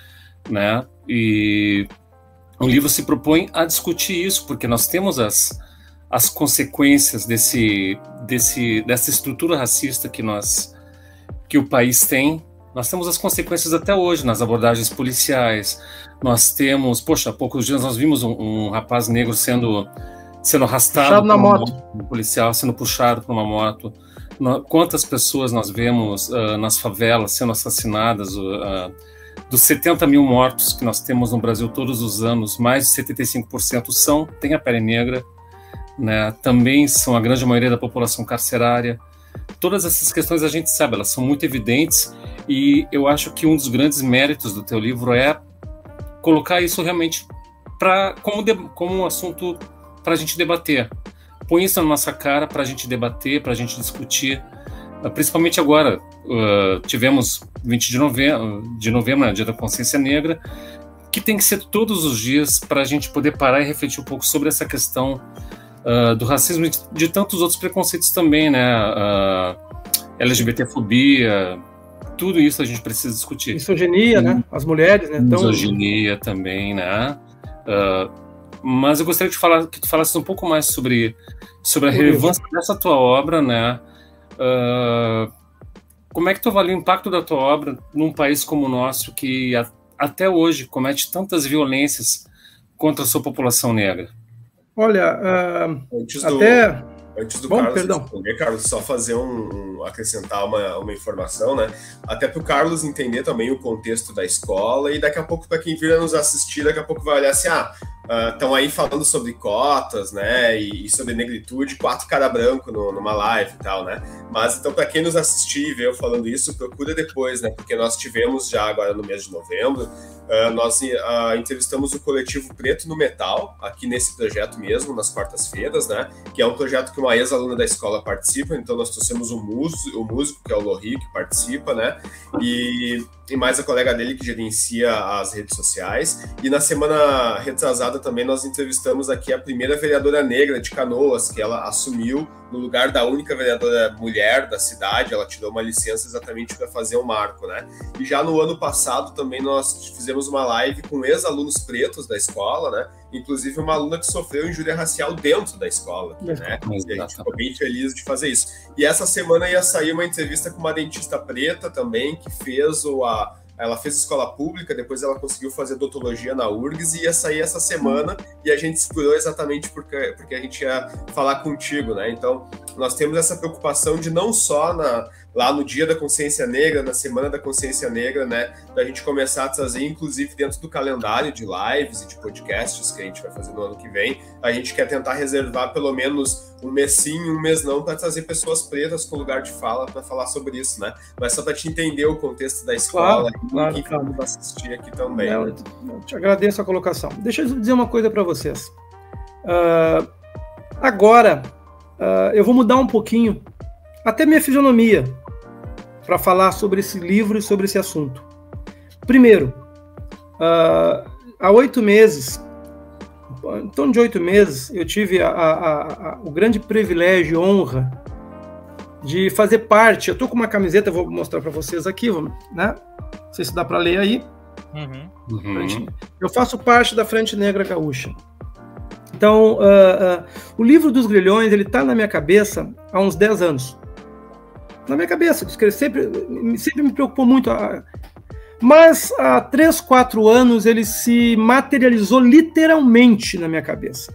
né? E o livro se propõe a discutir isso, porque nós temos as, as consequências desse, desse, dessa estrutura racista que nós que o país tem. Nós temos as consequências até hoje nas abordagens policiais. Nós temos, poxa, há poucos dias nós vimos um, um rapaz negro sendo sendo arrastado na moto, um policial, sendo puxado por uma moto. Quantas pessoas nós vemos uh, nas favelas sendo assassinadas? Uh, dos 70 mil mortos que nós temos no Brasil todos os anos, mais de 75% são têm a pele negra, né? Também são a grande maioria da população carcerária. Todas essas questões a gente sabe, elas são muito evidentes e eu acho que um dos grandes méritos do teu livro é colocar isso realmente para como, como um assunto para a gente debater. Põe isso na nossa cara para a gente debater, para a gente discutir. Ah, principalmente agora, uh, tivemos 20 de novembro, de novembro, né, Dia da Consciência Negra, que tem que ser todos os dias para a gente poder parar e refletir um pouco sobre essa questão uh, do racismo e de, de, tantos outros preconceitos também, né? Uh, LGBTfobia, tudo isso a gente precisa discutir. Misoginia, né? As mulheres, né? Misoginia também, né? Uh, mas eu gostaria de falar que tu falasse um pouco mais sobre, sobre a relevância dessa tua obra, né? Uh, como é que tu avalia o impacto da tua obra num país como o nosso que a, até hoje comete tantas violências contra a sua população negra? Olha, uh, até Antes do Bom, Carlos perdão. responder, Carlos, só fazer um, um, acrescentar uma, uma informação, né? Até para o Carlos entender também o contexto da escola e daqui a pouco para quem vir nos assistir, daqui a pouco vai olhar assim, ah, estão uh, aí falando sobre cotas, né, e, e, sobre negritude, quatro cara branco no, numa live e tal, né? Mas então para quem nos assistir e ver eu falando isso, procura depois, né? Porque nós tivemos já agora no mês de novembro Uh, nós uh, entrevistamos o coletivo Preto no Metal, aqui nesse projeto mesmo, nas quartas-feiras, né? Que é um projeto que uma ex-aluna da escola participa, então nós trouxemos o músico, o músico que é o Lohri, que participa, né? E, e mais a colega dele que gerencia as redes sociais. E na semana retrasada também nós entrevistamos aqui a primeira vereadora negra de Canoas, que ela assumiu no lugar da única vereadora mulher da cidade, ela tirou uma licença exatamente para fazer o um marco, né? E já no ano passado também nós fizemos uma live com ex-alunos pretos da escola, né? Inclusive uma aluna que sofreu injúria racial dentro da escola, né? E a gente ficou bem feliz de fazer isso. E essa semana ia sair uma entrevista com uma dentista preta também, que fez o, a, ela fez escola pública, depois ela conseguiu fazer odontologia na URGS e ia sair essa semana e a gente segurou exatamente porque, porque a gente ia falar contigo, né? Então, nós temos essa preocupação de não só na, lá no Dia da Consciência Negra, na Semana da Consciência Negra, né, da gente começar a trazer, inclusive dentro do calendário de lives e de podcasts que a gente vai fazer no ano que vem, a gente quer tentar reservar pelo menos um mês sim, um mês não, para trazer pessoas pretas com lugar de fala para falar sobre isso, né? Mas só para te entender o contexto da escola claro, e claro, quem claro. assistir aqui também. Eu, eu te agradeço a colocação. Deixa eu dizer uma coisa para vocês. Uh, agora, uh, eu vou mudar um pouquinho até minha fisionomia para falar sobre esse livro e sobre esse assunto. Primeiro, uh, há oito meses, em torno de oito meses, eu tive a, a, a, o grande privilégio e honra de fazer parte. Eu estou com uma camiseta, vou mostrar para vocês aqui, né? Não sei se dá para ler aí. Uhum. Uhum. Eu faço parte da Frente Negra Gaúcha. Então, uh, uh, o livro dos grilhões ele está na minha cabeça há uns 10 anos na minha cabeça. Sempre, sempre me preocupou muito. Mas há três, quatro anos ele se materializou literalmente na minha cabeça.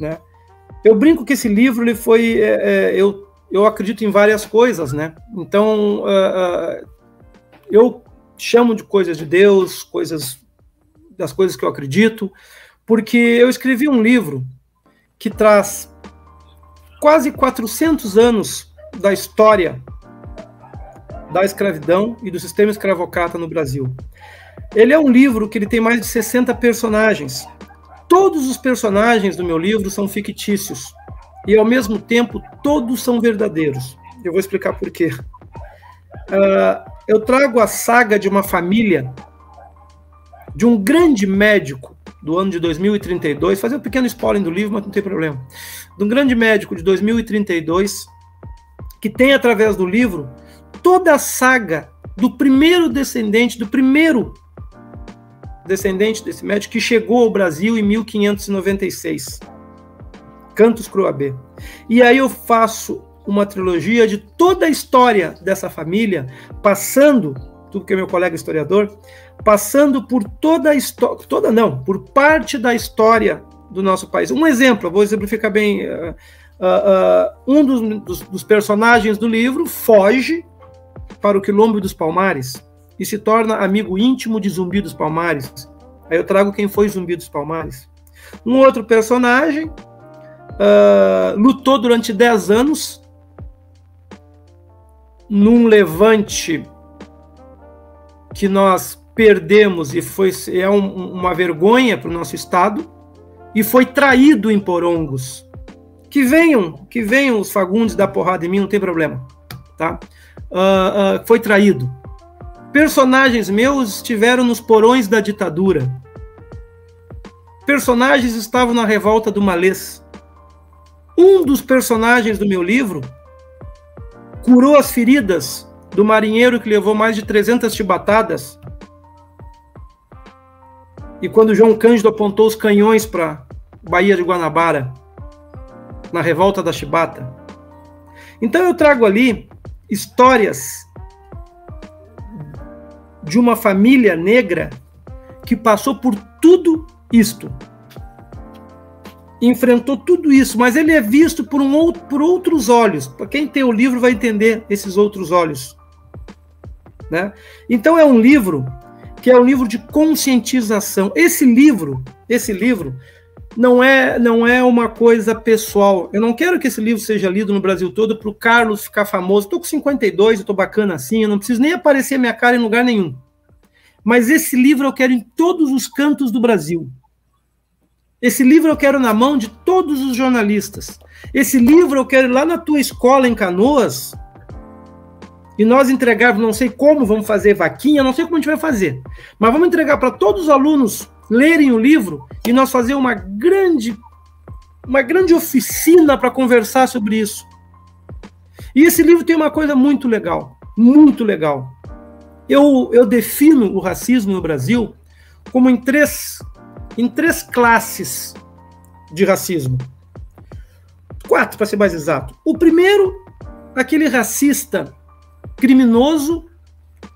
Né? Eu brinco que esse livro ele foi. É, é, eu, eu acredito em várias coisas, né? Então uh, uh, eu chamo de coisas de Deus, coisas das coisas que eu acredito, porque eu escrevi um livro que traz quase 400 anos da história da escravidão e do sistema escravocrata no Brasil. Ele é um livro que ele tem mais de 60 personagens. Todos os personagens do meu livro são fictícios e, ao mesmo tempo, todos são verdadeiros. Eu vou explicar por quê. Uh, eu trago a saga de uma família de um grande médico do ano de 2032, fazer um pequeno spoiler do livro, mas não tem problema. De um grande médico de 2032, que tem através do livro toda a saga do primeiro descendente, do primeiro descendente desse médico que chegou ao Brasil em 1596. Cantos Croabé. E aí eu faço uma trilogia de toda a história dessa família, passando, tudo que é meu colega historiador, passando por toda a história, toda não, por parte da história do nosso país. Um exemplo, vou exemplificar bem. Uh, uh, uh, um dos, dos, dos personagens do livro foge para o quilombo dos Palmares e se torna amigo íntimo de Zumbi dos Palmares. Aí eu trago quem foi Zumbi dos Palmares. Um outro personagem uh, lutou durante 10 anos num levante que nós perdemos e foi é um, uma vergonha para o nosso estado e foi traído em Porongos. Que venham, que venham os Fagundes dar porrada em mim, não tem problema, tá? Uh, foi traído. Personagens meus estiveram nos porões da ditadura. Personagens estavam na revolta do Malês. Um dos personagens do meu livro curou as feridas do marinheiro que levou mais de 300 chibatadas. E quando João Cândido apontou os canhões para Baía de Guanabara, na revolta da chibata. Então eu trago ali histórias de uma família negra que passou por tudo isto enfrentou tudo isso, mas ele é visto por, um outro, por outros olhos. Para quem tem o livro vai entender esses outros olhos. Né? Então é um livro que é um livro de conscientização. Esse livro, esse livro não é não é uma coisa pessoal. Eu não quero que esse livro seja lido no Brasil todo para o Carlos ficar famoso. Estou com 52, estou bacana assim, eu não preciso nem aparecer minha cara em lugar nenhum. Mas esse livro eu quero em todos os cantos do Brasil. Esse livro eu quero na mão de todos os jornalistas. Esse livro eu quero lá na tua escola em Canoas. E nós entregarmos, não sei como vamos fazer vaquinha, não sei como a gente vai fazer. Mas vamos entregar para todos os alunos lerem o livro e nós fazer uma grande uma grande oficina para conversar sobre isso. E esse livro tem uma coisa muito legal, muito legal. Eu, eu defino o racismo no Brasil como em três em três classes de racismo. Quatro, para ser mais exato. O primeiro, aquele racista criminoso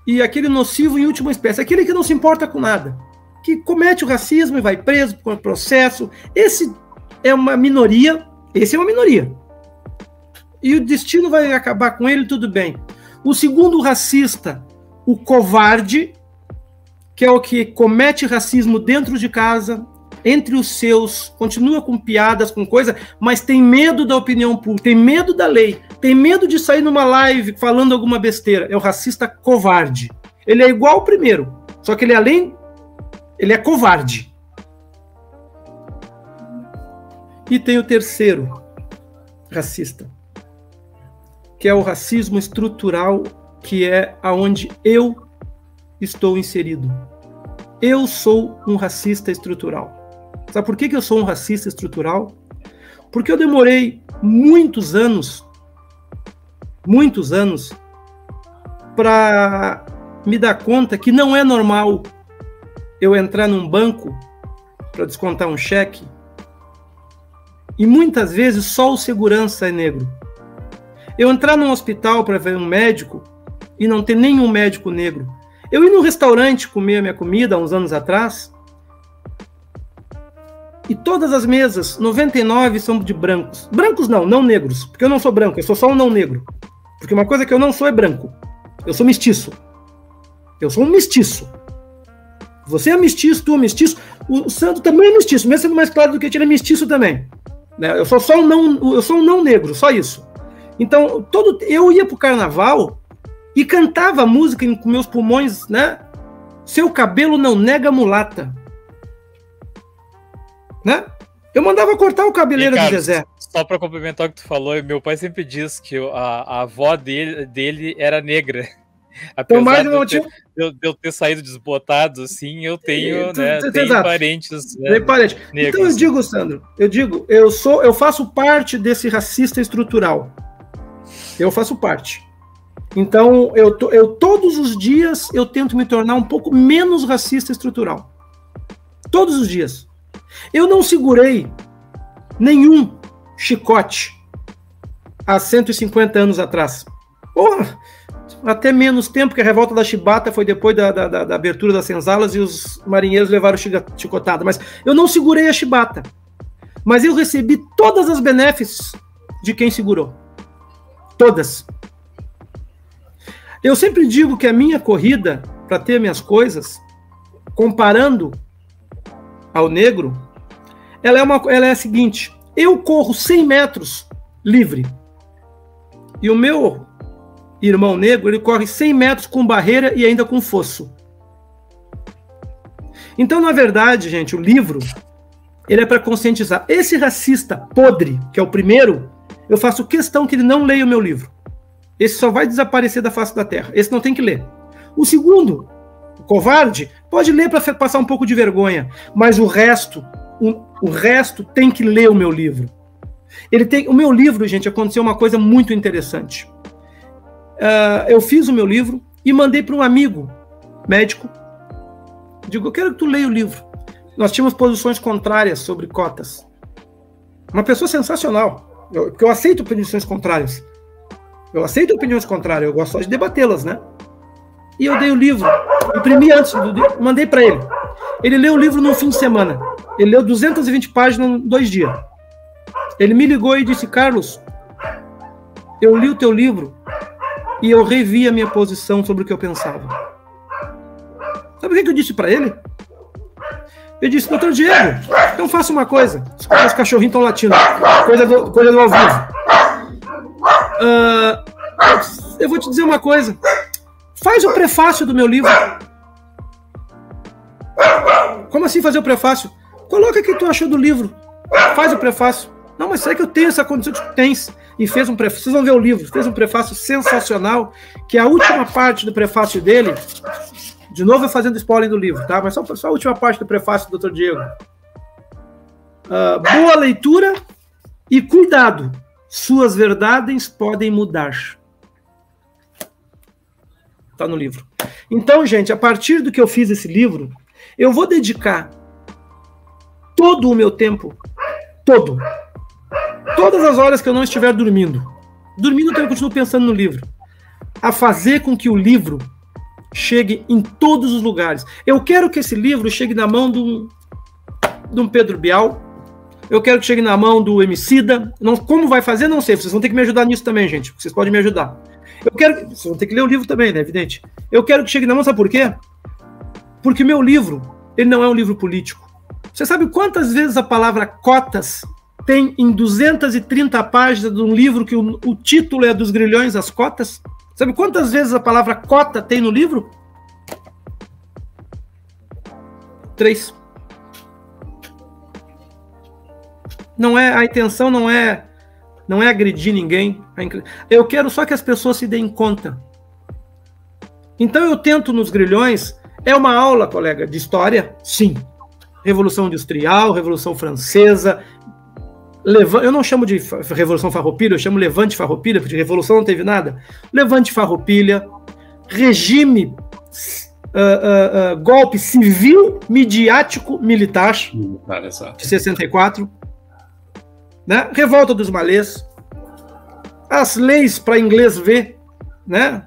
e aquele nocivo em última espécie, aquele que não se importa com nada, que comete o racismo e vai preso por processo. Esse é uma minoria, esse é uma minoria. E o destino vai acabar com ele, tudo bem. O segundo racista, o covarde, que é o que comete racismo dentro de casa, entre os seus, continua com piadas, com coisa, mas tem medo da opinião pública, tem medo da lei, tem medo de sair numa live falando alguma besteira. É o racista covarde. Ele é igual ao primeiro, só que ele além, ele é covarde. E tem o terceiro racista, que é o racismo estrutural, que é aonde eu estou inserido. Eu sou um racista estrutural. Sabe por que, que eu sou um racista estrutural? Porque eu demorei muitos anos, muitos anos, para me dar conta que não é normal eu entrar num banco para descontar um cheque e muitas vezes só o segurança é negro. Eu entrar num hospital para ver um médico e não ter nenhum médico negro. Eu ir num restaurante comer a minha comida há uns anos atrás, e todas as mesas, 99 são de brancos. Brancos não, não negros, porque eu não sou branco, eu sou só um não negro. Porque uma coisa que eu não sou é branco. Eu sou mestiço. Eu sou um mestiço. Você é mestiço, tu é mestiço. O santo também é mestiço, mesmo sendo mais claro do que ele é mestiço também. Né? Eu sou só um não, eu sou um não negro, só isso. Então, todo eu ia pro carnaval e cantava música com meus pulmões, né? Seu cabelo não nega mulata. Né? Eu mandava cortar o cabeleiro de Zezé. Só para complementar o que tu falou, meu pai sempre diz que a, a avó dele, dele era negra. Apesar então, mais de, eu ter, de, eu ter, saído desbotado assim, eu tenho, né, tenho parentes. Né, parente. Então eu digo, Sandro, eu digo, eu sou, eu faço parte desse racista estrutural. Eu faço parte. Então, eu, eu todos os dias eu tento me tornar um pouco menos racista estrutural. Todos os dias. Eu não segurei nenhum chicote há 150 anos atrás. Porra, até menos tempo, que a revolta da Chibata foi depois da, da, da abertura das senzalas e os marinheiros levaram chicotada. Mas eu não segurei a Chibata. Mas eu recebi todas as benefícios de quem segurou. Todas. Eu sempre digo que a minha corrida para ter minhas coisas, comparando ao negro, ela é, uma, ela é a seguinte: eu corro 100 metros livre e o meu irmão negro ele corre 100 metros com barreira e ainda com fosso. Então, na verdade, gente, o livro ele é para conscientizar. Esse racista podre, que é o primeiro, eu faço questão que ele não leia o meu livro. Esse só vai desaparecer da face da terra. Esse não tem que ler. O segundo, o covarde, pode ler para passar um pouco de vergonha, mas o resto, o, o resto tem que ler o meu livro. Ele tem, o meu livro, gente, aconteceu uma coisa muito interessante. Uh, eu fiz o meu livro e mandei para um amigo médico. Digo, eu quero que tu leia o livro. Nós tínhamos posições contrárias sobre cotas. Uma pessoa sensacional, eu, porque eu aceito posições contrárias. Eu aceito opiniões contrárias, eu gosto só de debatê-las, né? E eu dei o livro, imprimi antes, mandei para ele. Ele leu o livro no fim de semana. Ele leu 220 páginas em dois dias. Ele me ligou e disse: Carlos, eu li o teu livro e eu revi a minha posição sobre o que eu pensava. Sabe o que eu disse para ele? Eu disse, doutor Diego, então faça uma coisa. Os cachorrinhos estão latindo. Coisa do, coisa do ao vivo. Uh, eu vou te dizer uma coisa. Faz o prefácio do meu livro. Como assim fazer o prefácio? Coloca o que tu achou do livro. Faz o prefácio. Não, mas será que eu tenho essa condição de que tens? E fez um prefácio. Vocês vão ver o livro. Fez um prefácio sensacional, que é a última parte do prefácio dele. De novo, eu fazendo spoiler do livro, tá? Mas só, só a última parte do prefácio do Dr. Diego. Uh, boa leitura e cuidado suas verdades podem mudar. Está no livro. Então, gente, a partir do que eu fiz esse livro, eu vou dedicar todo o meu tempo, todo, todas as horas que eu não estiver dormindo, dormindo eu continuo pensando no livro, a fazer com que o livro chegue em todos os lugares. Eu quero que esse livro chegue na mão de um Pedro Bial, eu quero que chegue na mão do Emicida. Não, como vai fazer, não sei. Vocês vão ter que me ajudar nisso também, gente. Vocês podem me ajudar. Eu quero. Vocês vão ter que ler o livro também, né? Evidente. Eu quero que chegue na mão, sabe por quê? Porque meu livro, ele não é um livro político. Você sabe quantas vezes a palavra cotas tem em 230 páginas de um livro que o, o título é dos grilhões as cotas? Sabe quantas vezes a palavra cota tem no livro? Três. Não é a intenção não é não é agredir ninguém. Eu quero só que as pessoas se deem conta. Então eu tento nos grilhões é uma aula, colega, de história, sim. Revolução Industrial, Revolução Francesa, eu não chamo de Revolução Farroupilha, eu chamo Levante Farroupilha, porque de revolução não teve nada. Levante Farroupilha, regime, uh, uh, uh, golpe civil, midiático, militar, militar de 64 né? Revolta dos malês, as leis para inglês ver, né?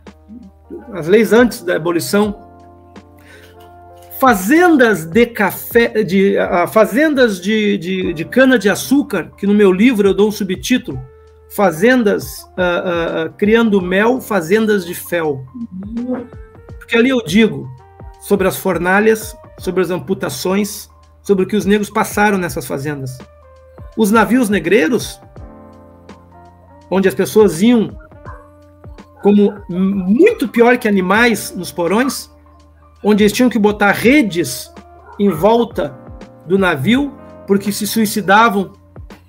As leis antes da abolição, fazendas de café, de uh, fazendas de, de, de cana de açúcar, que no meu livro eu dou um subtítulo, fazendas uh, uh, criando mel, fazendas de fel, porque ali eu digo sobre as fornalhas, sobre as amputações, sobre o que os negros passaram nessas fazendas. Os navios negreiros, onde as pessoas iam como muito pior que animais nos porões, onde eles tinham que botar redes em volta do navio porque se suicidavam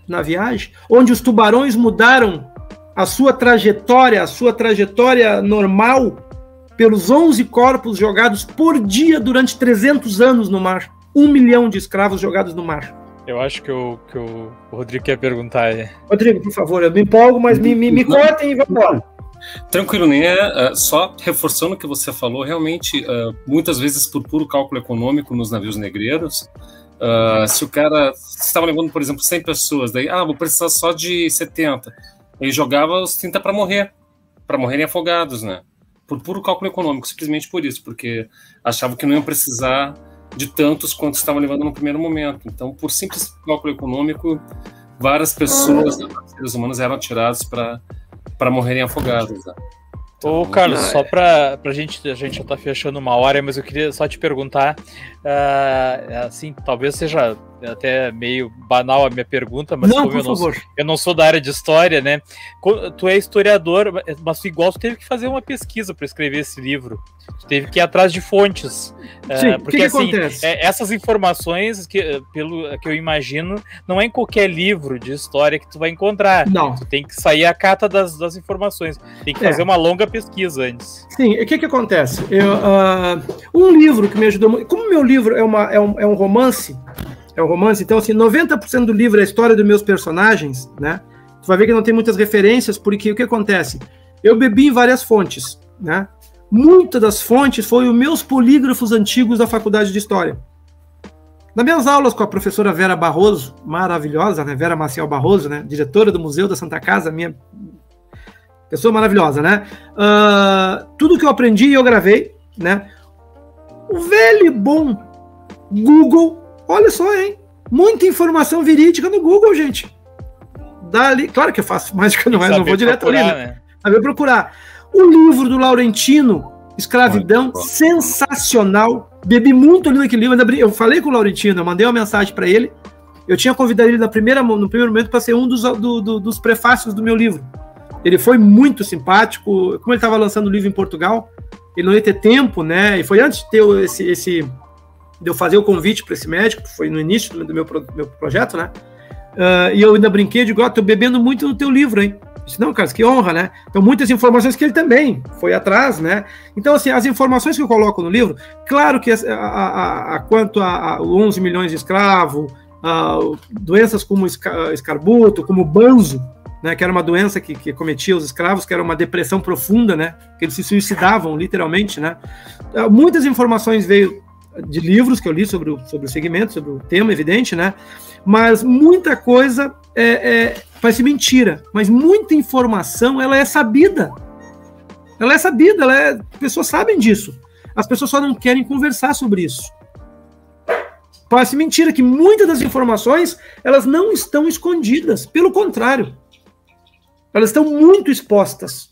na viagem, onde os tubarões mudaram a sua trajetória, a sua trajetória normal pelos 11 corpos jogados por dia durante 300 anos no mar. Um milhão de escravos jogados no mar. Eu acho que o, que o Rodrigo quer perguntar aí. Rodrigo, por favor, eu me empolgo, mas me, me, me cortem e vamos embora. Tranquilo, né? Uh, só reforçando o que você falou, realmente, uh, muitas vezes por puro cálculo econômico nos navios negreiros, uh, se o cara estava levando, por exemplo, 100 pessoas, daí, ah, vou precisar só de 70, ele jogava os 30 para morrer, para morrerem afogados, né? Por puro cálculo econômico, simplesmente por isso, porque achava que não iam precisar de tantos quanto estavam levando no primeiro momento. Então, por simples cálculo econômico, várias pessoas, seres humanos, eram atirados para para morrerem afogados. Ô, Carlos, só para a gente, a gente já tá fechando uma hora, mas eu queria só te perguntar, uh, assim, talvez seja até meio banal a minha pergunta, mas não, como eu não, favor. eu não sou da área de história, né? Tu é historiador, mas tu igual tu teve que fazer uma pesquisa para escrever esse livro. Tu teve que ir atrás de fontes. É, Sim, uh, porque que que assim, acontece? Essas informações que, pelo que eu imagino, não é em qualquer livro de história que tu vai encontrar. Não. Tu tem que sair a cata das, das informações. Tem que é. fazer uma longa pesquisa antes. Sim, o que que acontece? Eu, uh, um livro que me ajudou muito. Como meu livro é, uma, é, um, é um romance, é um romance, então assim, 90% do livro é a história dos meus personagens, né? Tu vai ver que não tem muitas referências, porque o que acontece? Eu bebi em várias fontes, né? Muitas das fontes foram os meus polígrafos antigos da faculdade de História. Nas minhas aulas com a professora Vera Barroso, maravilhosa, né? Vera Maciel Barroso, né? Diretora do Museu da Santa Casa, minha pessoa maravilhosa, né? Uh, tudo que eu aprendi eu gravei, né? O velho e bom Google Olha só, hein? Muita informação verídica no Google, gente. Dali, claro que eu faço [LAUGHS] mágica, não, é, não vou direto ali. Né? né? Saber procurar. O livro do Laurentino, Escravidão, sensacional. Bebi muito ali naquele livro. Eu falei com o Laurentino, eu mandei uma mensagem para ele. Eu tinha convidado ele na primeira, no primeiro momento para ser um dos, do, do, dos prefácios do meu livro. Ele foi muito simpático. Como ele estava lançando o livro em Portugal, ele não ia ter tempo, né? E foi antes de ter esse, esse de eu fazer o convite para esse médico, foi no início do meu, meu projeto, né? Uh, e eu ainda brinquei, digo, ó, oh, tô bebendo muito no teu livro, hein? disse, não, cara, que honra, né? Então, muitas informações que ele também foi atrás, né? Então, assim, as informações que eu coloco no livro, claro que a, a, a, a quanto a, a 11 milhões de escravos, doenças como escarbuto, como banzo, né, que era uma doença que, que cometia os escravos, que era uma depressão profunda, né? Que eles se suicidavam, literalmente, né? Uh, muitas informações veio de livros que eu li sobre o, sobre o segmento, sobre o tema, evidente, né? Mas muita coisa é, é, parece mentira, mas muita informação ela é sabida. Ela é sabida, ela é, as pessoas sabem disso. As pessoas só não querem conversar sobre isso. Parece mentira que muitas das informações elas não estão escondidas, pelo contrário, elas estão muito expostas.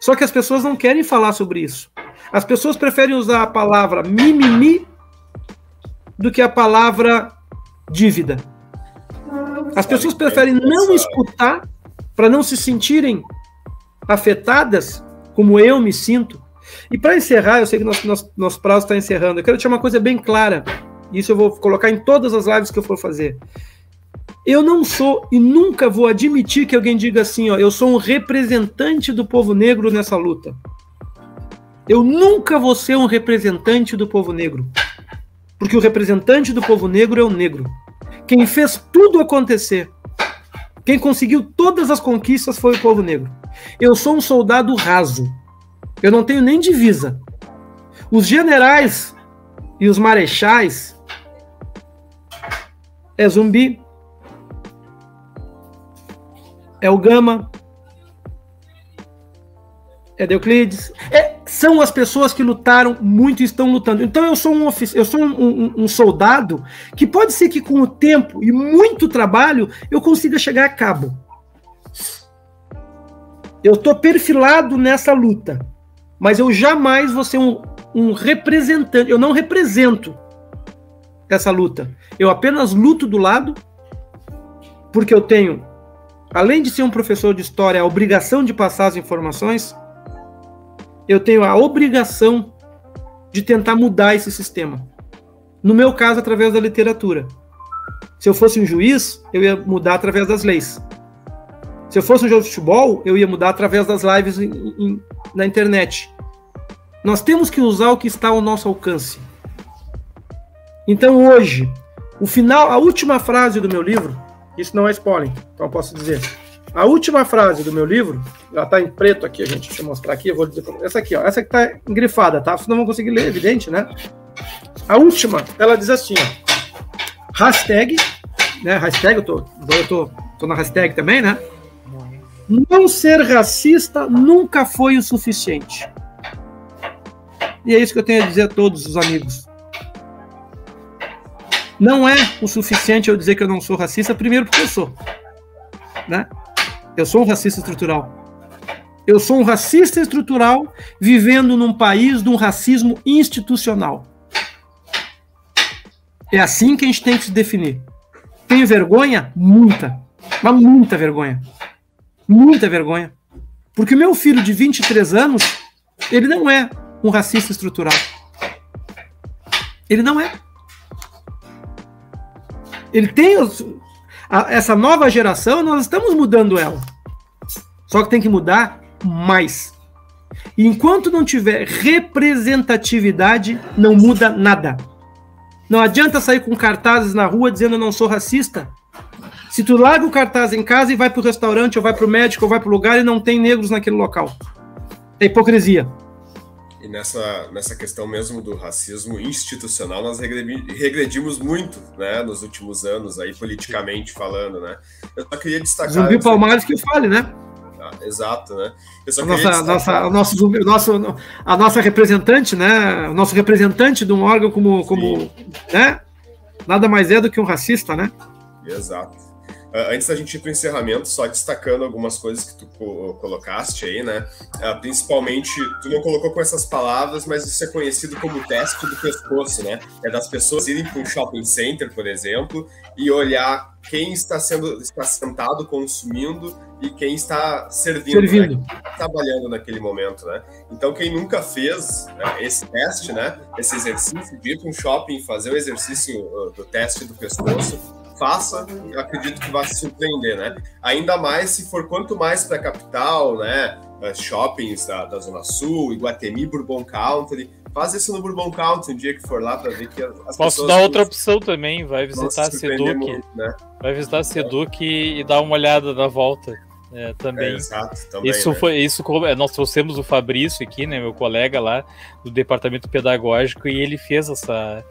Só que as pessoas não querem falar sobre isso. As pessoas preferem usar a palavra mimimi do que a palavra dívida. As pessoas preferem não escutar para não se sentirem afetadas, como eu me sinto. E para encerrar, eu sei que nosso, nosso, nosso prazo está encerrando, eu quero te uma coisa bem clara. Isso eu vou colocar em todas as lives que eu for fazer. Eu não sou e nunca vou admitir que alguém diga assim, ó, eu sou um representante do povo negro nessa luta. Eu nunca vou ser um representante do povo negro. Porque o representante do povo negro é o negro. Quem fez tudo acontecer, quem conseguiu todas as conquistas foi o povo negro. Eu sou um soldado raso. Eu não tenho nem divisa. Os generais e os marechais é zumbi, é o Gama, é Euclides, é, são as pessoas que lutaram muito e estão lutando. Então eu sou um eu sou um, um, um, soldado que pode ser que com o tempo e muito trabalho eu consiga chegar a cabo. Eu estou perfilado nessa luta, mas eu jamais vou ser um, um representante. Eu não represento essa luta. Eu apenas luto do lado porque eu tenho, além de ser um professor de história, a obrigação de passar as informações eu tenho a obrigação de tentar mudar esse sistema. No meu caso, através da literatura. Se eu fosse um juiz, eu ia mudar através das leis. Se eu fosse um jogo de futebol, eu ia mudar através das lives em, em, na internet. Nós temos que usar o que está ao nosso alcance. Então hoje, o final, a última frase do meu livro, isso não é spoiler, então posso dizer. A última frase do meu livro, ela está em preto aqui, a gente deixa eu mostrar aqui, eu vou dizer essa aqui, ó, essa que está engrifada, tá? Vocês não vão conseguir ler, evidente, né? A última, ela diz assim, ó, hashtag, né? Hashtag, eu tô, eu tô, tô na hashtag também, né? Não ser racista nunca foi o suficiente. E é isso que eu tenho a dizer a todos os amigos. Não é o suficiente eu dizer que eu não sou racista, primeiro porque eu sou. Né? Eu sou um racista estrutural. Eu sou um racista estrutural vivendo num país de um racismo institucional. É assim que a gente tem que se definir. Tenho vergonha? Muita. Mas muita vergonha. Muita vergonha. Porque meu filho de 23 anos, ele não é um racista estrutural. Ele não é. Ele tem os, a, essa nova geração, nós estamos mudando ela. Só que tem que mudar mais. E enquanto não tiver representatividade, não muda nada. Não adianta sair com cartazes na rua dizendo eu não sou racista. Se tu larga o cartaz em casa e vai para o restaurante, ou vai para o médico, ou vai para o lugar e não tem negros naquele local. É hipocrisia. E nessa, nessa questão mesmo do racismo institucional, nós regredimos muito, né, nos últimos anos, aí, politicamente falando, né. Eu só queria destacar... Zumbi Palmares que fale, né? Ah, exato, né? a nossa, destacar... nossa, a, nosso, nosso, a nossa representante, né? O nosso representante de um órgão como, como né? Nada mais é do que um racista, né? Exato. Uh, antes da gente ir para o encerramento, só destacando algumas coisas que tu co colocaste aí, né? Uh, principalmente, tu não colocou com essas palavras, mas isso é conhecido como teste do pescoço, né? É das pessoas irem para um shopping center, por exemplo, e olhar quem está sendo está sentado consumindo e quem está servindo, né? servindo. Né? Está trabalhando naquele momento, né? Então quem nunca fez né, esse teste, né? Esse exercício de ir para um shopping fazer o exercício uh, do teste do pescoço faça, eu acredito que vai se surpreender, né? Ainda mais se for quanto mais para a capital, né? Shoppings da, da Zona Sul, Iguatemi, Bourbon Country. Faz isso no Bourbon Country um dia que for lá para ver que as Posso dar outra opção também, vai visitar a Seduc. Né? Vai visitar a Seduc e dar uma olhada na volta. É, também. É, exato, também, isso né? foi isso é, nós trouxemos o Fabrício aqui, né, meu colega lá do departamento pedagógico e ele fez essa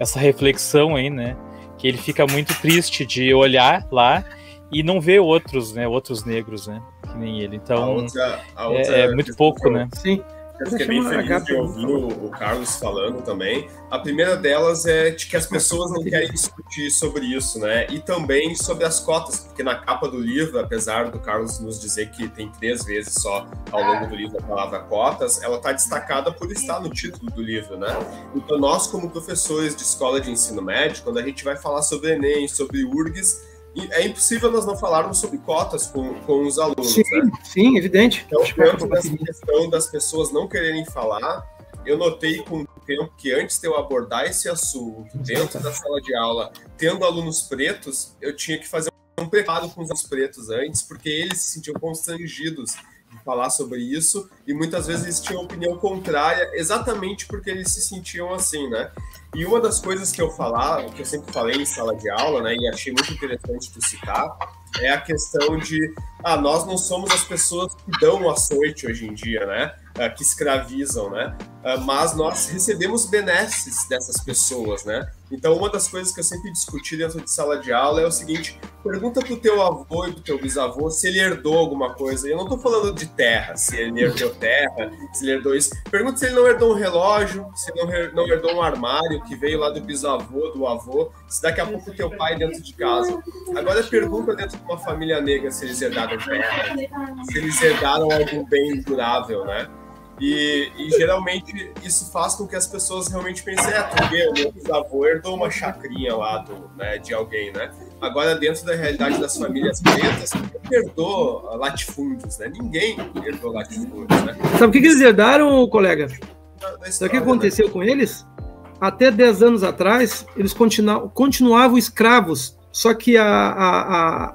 essa reflexão aí, né? Que ele fica muito triste de olhar lá e não ver outros, né, outros negros, né, que nem ele. Então, a outra, a outra é, é, muito pouco, né? Sim. Eu fiquei bem feliz de ouvir o, o, Carlos falando também. A primeira delas é de que as pessoas não querem discutir sobre isso, né? E também sobre as cotas, porque na capa do livro, apesar do Carlos nos dizer que tem três vezes só ao longo do livro a palavra cotas, ela está destacada por estar no título do livro, né? Então nós, como professores de escola de ensino médio, quando a gente vai falar sobre Enem, sobre URGS, é impossível nós não falarmos sobre cotas com, com os alunos. Sim, né? sim evidente. Então, dentro dessa questão das pessoas não quererem falar, eu notei com o tempo que antes de eu abordar esse assunto dentro da sala de aula, tendo alunos pretos, eu tinha que fazer um preparo com os alunos pretos antes, porque eles se sentiam constrangidos de falar sobre isso e muitas vezes eles tinham opinião contrária exatamente porque eles se sentiam assim, né? E uma das coisas que eu falava, que eu sempre falei em sala de aula, né, e achei muito interessante tu citar, é a questão de, ah, nós não somos as pessoas que dão o açoite hoje em dia, né? uh, que escravizam, né? Uh, mas nós recebemos benesses dessas pessoas, né? Então, uma das coisas que eu sempre discuti dentro de sala de aula é o seguinte: pergunta pro teu avô e pro teu bisavô se ele herdou alguma coisa. Eu não tô falando de terra, se ele herdou [LAUGHS] terra, se ele herdou isso. Pergunta se ele não herdou um relógio, se não, não herdou um armário que veio lá do bisavô, do avô, se daqui a pouco teu pai dentro de casa. Agora pergunta dentro de uma família negra se eles herdaram terra, se eles herdaram algum bem durável, né? E, e, geralmente isso faz com que as pessoas realmente pensem, é, tu vê, o meu bisavô herdou uma chacrinha lá do, né, de alguém, né? Agora, dentro da realidade das famílias pretas, herdou latifúndios, né? Ninguém herdou latifúndios, né? Sabe o que, que eles herdaram, colega? Sabe o que aconteceu né? com eles? Até 10 anos atrás, eles continu continuavam escravos, só que a, a, a,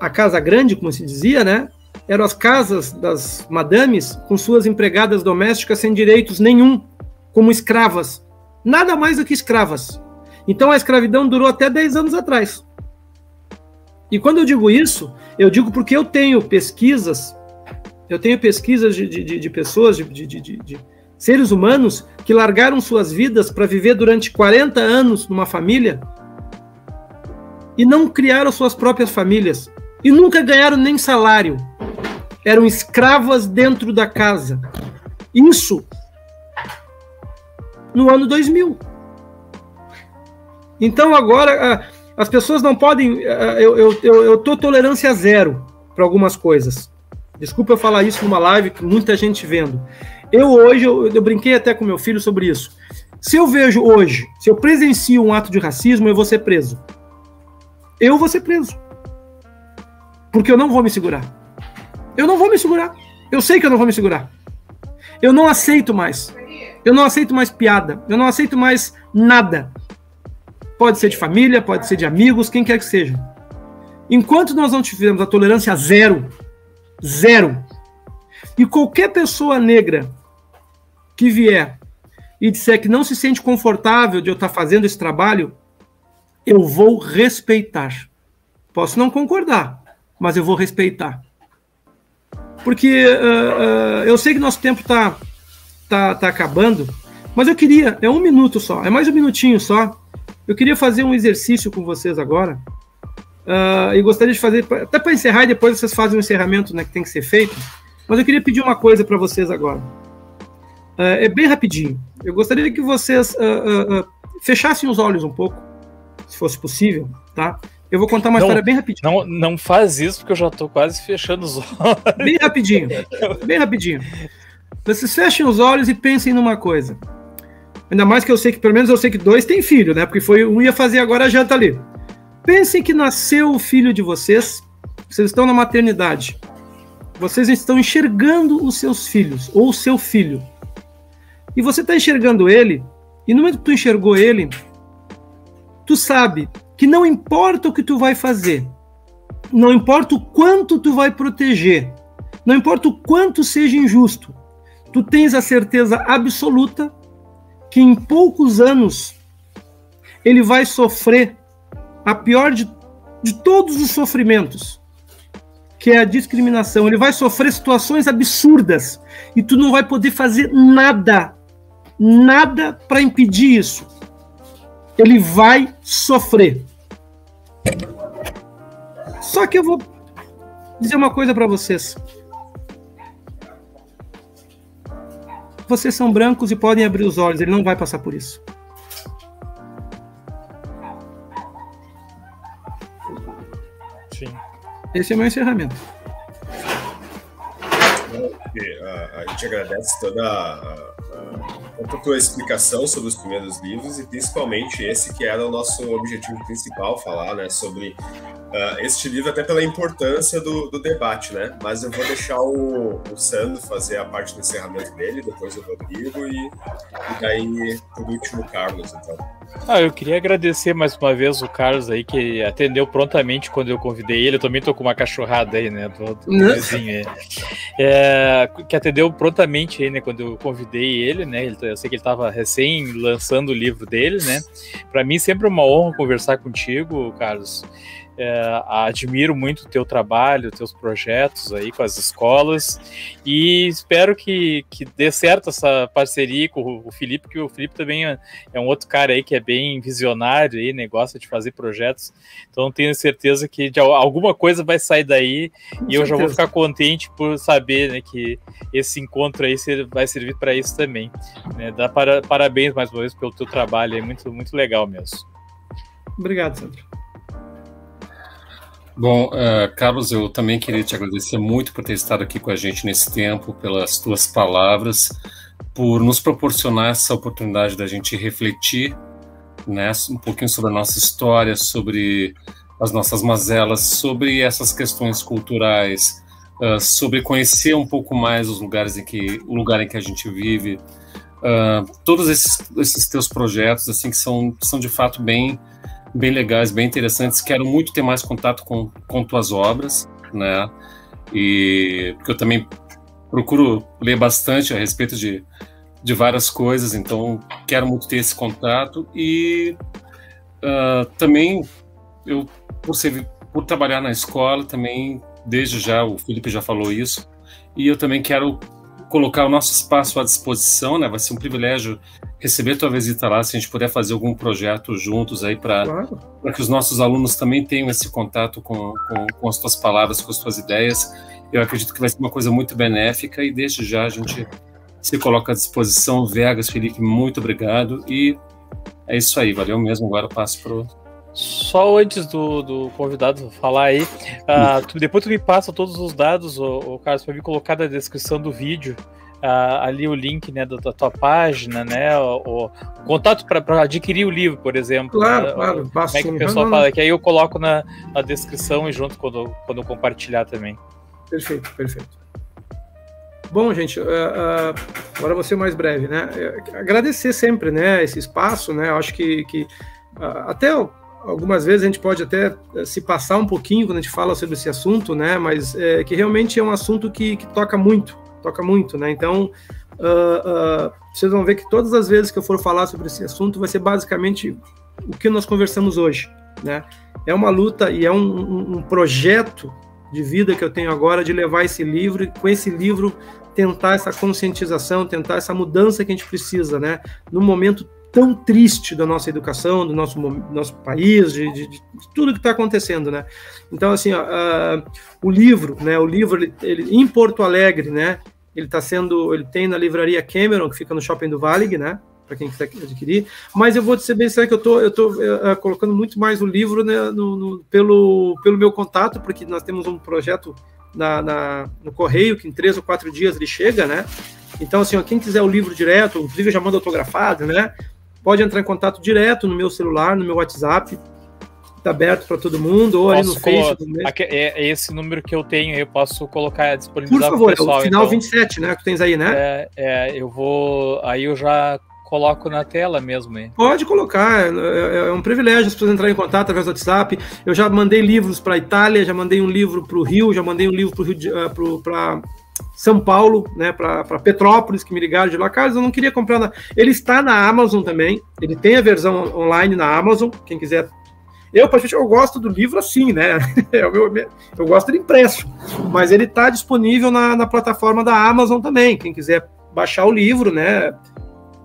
a Casa Grande, como se dizia, né? Eram as casas das madames com suas empregadas domésticas sem direitos nenhum, como escravas. Nada mais do que escravas. Então a escravidão durou até 10 anos atrás. E quando eu digo isso, eu digo porque eu tenho pesquisas, eu tenho pesquisas de, de, de pessoas, de, de, seres humanos que largaram suas vidas para viver durante 40 anos numa família e não criaram suas próprias famílias e nunca ganharam nem salário. Eram escravas dentro da casa. Isso no ano 2000. Então agora as pessoas não podem. Eu, eu, eu, eu tô tolerância zero para algumas coisas. Desculpa eu falar isso numa live que muita gente vendo. Eu hoje, eu, eu brinquei até com meu filho sobre isso. Se eu vejo hoje, se eu presencio um ato de racismo, eu vou ser preso. Eu vou ser preso. Porque eu não vou me segurar. Eu não vou me segurar. Eu sei que eu não vou me segurar. Eu não aceito mais. Eu não aceito mais piada. Eu não aceito mais nada. Pode ser de família, pode ser de amigos, quem quer que seja. Enquanto nós não tivermos a tolerância zero, zero, e qualquer pessoa negra que vier e disser que não se sente confortável de eu estar fazendo esse trabalho, eu vou respeitar. Posso não concordar, mas eu vou respeitar. Porque uh, uh, eu sei que nosso tempo está tá, tá acabando, mas eu queria, é um minuto só, é mais um minutinho só. Eu queria fazer um exercício com vocês agora. Uh, e gostaria de fazer, até para encerrar, e depois vocês fazem o encerramento né, que tem que ser feito. Mas eu queria pedir uma coisa para vocês agora. É bem rapidinho. Eu gostaria que vocês fechassem os olhos um pouco, se fosse possível, tá? Eu vou contar uma não, história bem rapidinho. Não, não faz isso, porque eu já estou quase fechando os olhos. Bem rapidinho. [LAUGHS] bem rapidinho. Vocês fechem os olhos e pensem numa coisa. Ainda mais que eu sei que, pelo menos eu sei que dois têm filho, né? Porque foi um ia fazer agora a janta ali. Pensem que nasceu o filho de vocês, vocês estão na maternidade. Vocês estão enxergando os seus filhos, ou o seu filho. E você está enxergando ele, e no momento que tu enxergou ele, tu sabe que não importa o que tu vai fazer, não importa o quanto tu vai proteger, não importa o quanto seja injusto, tu tens a certeza absoluta que em poucos anos ele vai sofrer a pior de, de todos os sofrimentos, que é a discriminação. Ele vai sofrer situações absurdas e tu não vai poder fazer nada nada para impedir isso. Ele vai sofrer. Só que eu vou dizer uma coisa para vocês. Vocês são brancos e podem abrir os olhos, ele não vai passar por isso. Sim. Esse é o meu encerramento. A, gente agradece toda a, a tua explicação sobre os primeiros livros e principalmente esse que era o nosso objetivo principal, falar né, sobre uh, este livro, até pela importância do, do, debate, né? Mas eu vou deixar o, o Sandro fazer a parte do encerramento dele, depois o Rodrigo e, e daí, por último, o Carlos, então. Ah, eu queria agradecer mais uma vez o Carlos aí, que atendeu prontamente quando eu convidei ele. Eu também tô com uma cachorrada aí, né? Do, do vizinho aí. É, que atendeu prontamente aí, né? Quando eu convidei ele, né? Ele, eu sei que ele estava recém lançando o livro dele, né? Para mim sempre é uma honra conversar contigo, Carlos. É, admiro muito o teu trabalho, teus projetos aí com as escolas e espero que, que dê certo essa parceria com o Felipe, que o Felipe também é, é um outro cara aí que é bem visionário aí, né, gosta de fazer projetos, então tenho certeza que de, alguma coisa vai sair daí com e certeza. eu já vou ficar contente por saber né, que esse encontro aí vai servir para isso também. Né, dá para, parabéns mais uma vez pelo teu trabalho, é muito, muito legal mesmo. Obrigado, Sandro. Bom, uh, Carlos, eu também queria te agradecer muito por ter estado aqui com a gente nesse tempo, pelas tuas palavras, por nos proporcionar essa oportunidade da gente refletir né, um pouquinho sobre a nossa história, sobre as nossas mazelas, sobre essas questões culturais, uh, sobre conhecer um pouco mais os lugares em que o lugar em que a gente vive, uh, todos esses, esses teus projetos assim que são, são de fato bem bem legais, bem interessantes. Quero muito ter mais contato com, com tuas obras, né? E porque eu também procuro ler bastante a respeito de, de várias coisas, então quero muito ter esse contato e uh, também eu por ser por trabalhar na escola também desde já o Felipe já falou isso e eu também quero colocar o nosso espaço à disposição, né? Vai ser um privilégio receber tua visita lá, se a gente puder fazer algum projeto juntos aí para claro. que os nossos alunos também tenham esse contato com, com, com, as tuas palavras, com as tuas ideias. Eu acredito que vai ser uma coisa muito benéfica e desde já a gente se coloca à disposição. Vegas, Felipe, muito obrigado e é isso aí, valeu mesmo. Agora passo pro só antes do, do convidado falar aí, uh, tu, depois tu me passa todos os dados, o, o Carlos, para me colocar na descrição do vídeo. Uh, ali o link né, da, da tua página, né? O, o contato para adquirir o livro, por exemplo. Claro, né, claro. Como é que o pessoal fala? Que aí eu coloco na, na descrição e junto quando, quando compartilhar também. Perfeito, perfeito. Bom, gente, uh, uh, agora vou ser mais breve, né? Agradecer sempre, né, esse espaço, né? Eu acho que, que até algumas vezes a gente pode até eh, se passar um pouquinho quando a gente fala sobre esse assunto, né? Mas é, que realmente é um assunto que, que toca muito, toca muito, né? Então, uh, uh, vocês vão ver que todas as vezes que eu for falar sobre esse assunto vai ser basicamente o que nós conversamos hoje, né? É uma luta e é um, um, projeto de vida que eu tenho agora de levar esse livro e com esse livro tentar essa conscientização, tentar essa mudança que a gente precisa, né? No momento tão triste da nossa educação, do nosso, nosso país, de, de, de tudo que está acontecendo, né? Então, assim, ó, uh, o livro, né? O livro, ele, ele, em Porto Alegre, né? Ele está sendo, ele tem na livraria Cameron, que fica no Shopping do Valig, né? Para quem quiser adquirir. Mas eu vou ser bem sério que eu tô, eu tô uh, colocando muito mais o livro né, no, no, pelo, pelo meu contato, porque nós temos um projeto na, na, no correio que em três ou quatro dias ele chega, né? Então, assim, ó, quem quiser o livro direto, inclusive eu já mando autografado, né? Pode entrar em contato direto no meu celular, no meu WhatsApp. Está aberto para todo mundo, ou posso ali no Facebook. É, é, esse número que eu tenho, eu posso colocar disponibilizar Por favor, pessoal, é o final então, 27, né? Que tens aí, né? É, é, eu vou. Aí eu já coloco na tela mesmo. Hein? Pode colocar, é, é, é, um privilégio as pessoas entrarem em contato através do WhatsApp. Eu já mandei livros para a Itália, já mandei um livro para o Rio, já mandei um livro para são Paulo, né, para Petrópolis, que me ligaram de lá. Carlos, eu não queria comprar. Na... Ele está na Amazon também. Ele tem a versão online na Amazon. Quem quiser. Eu, particularmente, eu gosto do livro assim, né? [LAUGHS] eu, eu gosto dele impresso. Mas ele está disponível na, na plataforma da Amazon também. Quem quiser baixar o livro, né?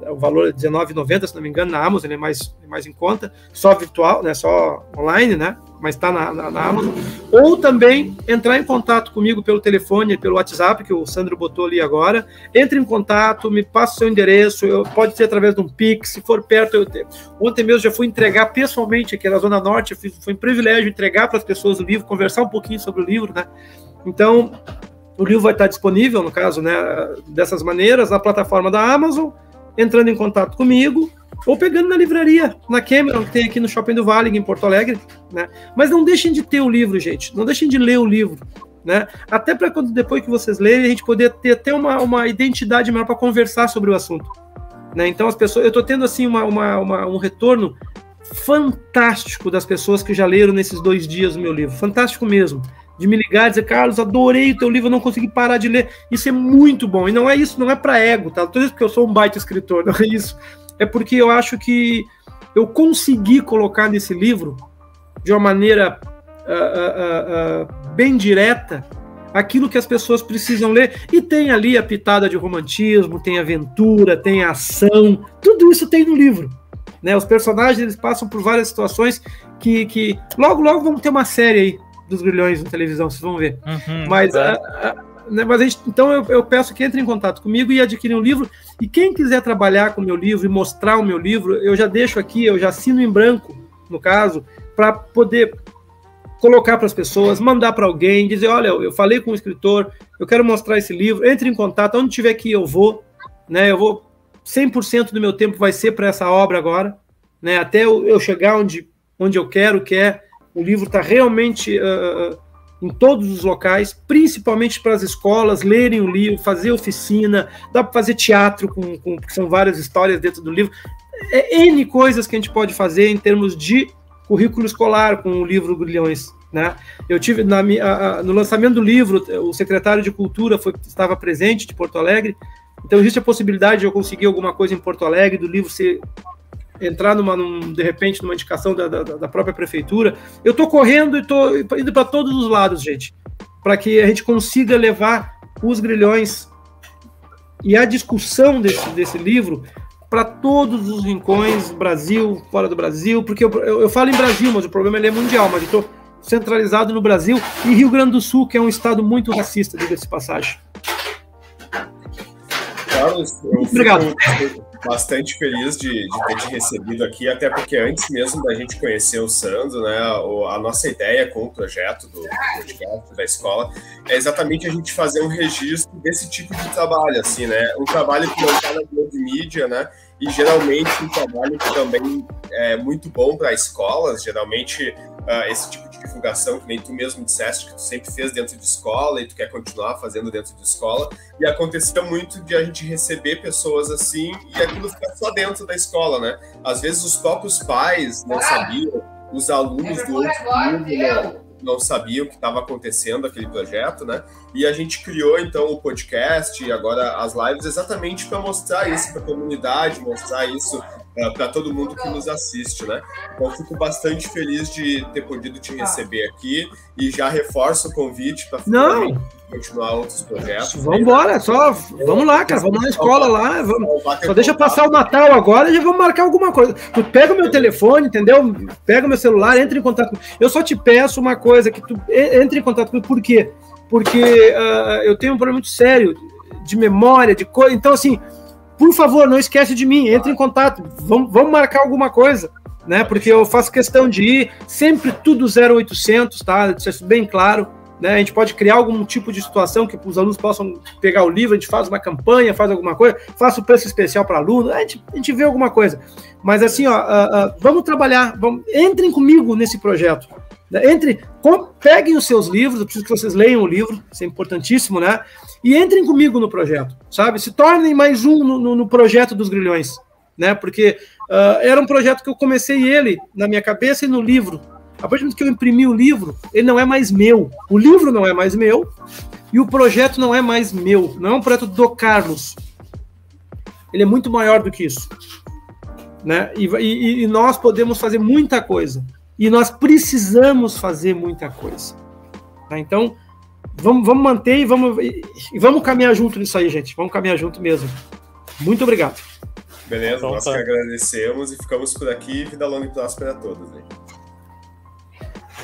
O valor é R$19,90, se não me engano, na Amazon, ele é mais, é mais em conta. Só virtual, né? Só online, né? Mas está na, na, na, Amazon, ou também entrar em contato comigo pelo telefone, pelo WhatsApp, que o Sandro botou ali agora. Entre em contato, me passa o seu endereço, eu, pode ser através de um Pix, se for perto. Eu te... Ontem mesmo já fui entregar pessoalmente aqui na Zona Norte, fiz, foi um privilégio entregar para as pessoas o livro, conversar um pouquinho sobre o livro, né? Então, o livro vai estar disponível, no caso, né, dessas maneiras, na plataforma da Amazon, entrando em contato comigo, ou pegando na livraria, na Cameron, que tem aqui no Shopping do Vale, em Porto Alegre, né? Mas não deixem de ter o livro, gente. Não deixem de ler o livro, né? Até para quando depois que vocês lerem, a gente poder ter até uma, uma identidade maior para conversar sobre o assunto. Né? Então as pessoas, eu estou tendo assim uma, uma, uma, um retorno fantástico das pessoas que já leram nesses dois dias o meu livro, fantástico mesmo. De me ligar e dizer, Carlos, adorei o teu livro, não consegui parar de ler. Isso é muito bom. E não é isso, não é para ego, tá? Tudo isso porque eu sou um baita escritor, [LAUGHS] não é isso é porque eu acho que eu consegui colocar nesse livro, de uma maneira uh, uh, uh, bem direta, aquilo que as pessoas precisam ler. E tem ali a pitada de romantismo, tem aventura, tem ação, tudo isso tem no livro. Né? Os personagens eles passam por várias situações que, que logo, logo vamos ter uma série aí dos grilhões na televisão, vocês vão ver. Uhum, Mas é né, mas gente, então eu, eu, peço que entre em contato comigo e adquira um livro. E quem quiser trabalhar com o meu livro e mostrar o meu livro, eu já deixo aqui, eu já assino em branco, no caso, para poder colocar para as pessoas, mandar para alguém, dizer, olha, eu falei com o escritor, eu quero mostrar esse livro, entre em contato, onde tiver que ir eu vou, né? Eu vou 100% do meu tempo vai ser para essa obra agora, né? Até eu chegar onde onde eu quero, que é o livro está realmente uh, em todos os locais, principalmente para as escolas lerem o livro, fazer oficina, dá para fazer teatro, com, com, porque são várias histórias dentro do livro. É N coisas que a gente pode fazer em termos de currículo escolar com o livro Grilhões. Né? Eu tive na, a, a, no lançamento do livro, o secretário de Cultura foi, estava presente de Porto Alegre, então existe a possibilidade de eu conseguir alguma coisa em Porto Alegre, do livro ser entrar numa, num, de repente numa indicação da, da, da própria prefeitura. Eu estou correndo e estou indo para todos os lados, gente, para que a gente consiga levar os grilhões e a discussão desse, desse livro para todos os rincões, Brasil, fora do Brasil, porque eu, eu, eu falo em Brasil, mas o problema é mundial, mas eu estou centralizado no Brasil e Rio Grande do Sul, que é um estado muito racista, diga-se passagem. Carlos, eu Obrigado. Bastante feliz de, de, ter te recebido aqui, até porque antes mesmo da gente conhecer o Sandro, né, a nossa ideia com o projeto do, do da escola é exatamente a gente fazer um registro desse tipo de trabalho, assim, né, um trabalho que não está na grande mídia, né, e geralmente um trabalho que também é muito bom para escolas, geralmente uh, esse tipo de divulgação, que nem tu mesmo disseste que tu sempre fez dentro de escola e tu quer continuar fazendo dentro de escola, e acontecia muito de a gente receber pessoas assim e aquilo ficar só dentro da escola, né? Às vezes os próprios pais não sabiam, os alunos do outro mundo não, não sabiam o que estava acontecendo aquele projeto, né? E a gente criou então o podcast e agora as lives exatamente para mostrar isso para a comunidade, mostrar isso uh, para todo mundo que nos assiste, né? Então fico bastante feliz de ter podido te receber aqui e já reforço o convite para continuar outros projetos. Vamos embora, só vamos lá, cara, vamos na escola lá, vamos. Só deixa passar o Natal agora e já vamos marcar alguma coisa. Tu pega o meu telefone, entendeu? Pega o meu celular, entra em contato. Eu só te peço uma coisa que tu entre em contato comigo, por quê? Porque uh, eu tenho um problema muito sério de memória, de coisa. Então, assim, por favor, não esquece de mim, entre em contato, vamos, vamos marcar alguma coisa, né? Porque eu faço questão de ir, sempre tudo 0800, tá? Isso é bem claro. Né? A gente pode criar algum tipo de situação que os alunos possam pegar o livro, a gente faz uma campanha, faz alguma coisa, faça o preço especial para aluno, a gente, a gente vê alguma coisa. Mas assim, ó, uh, uh, vamos trabalhar, vamos, entrem comigo nesse projeto. Né? Entre, com, peguem os seus livros, eu preciso que vocês leiam o livro, isso é importantíssimo, né? E entrem comigo no projeto, sabe? Se tornem mais um no, no, no projeto dos grilhões, né? Porque uh, era um projeto que eu comecei ele na minha cabeça e no livro. A partir do momento que eu imprimi o livro, ele não é mais meu. O livro não é mais meu e o projeto não é mais meu. Não é um projeto do Carlos. Ele é muito maior do que isso. Né? E, e, e nós podemos fazer muita coisa. E nós precisamos fazer muita coisa. Tá? Então, vamos, vamos manter e vamos, e vamos caminhar junto nisso aí, gente. Vamos caminhar junto mesmo. Muito obrigado. Beleza, então, nós tá. que agradecemos e ficamos por aqui. Vida longa e próspera a todos. Gente.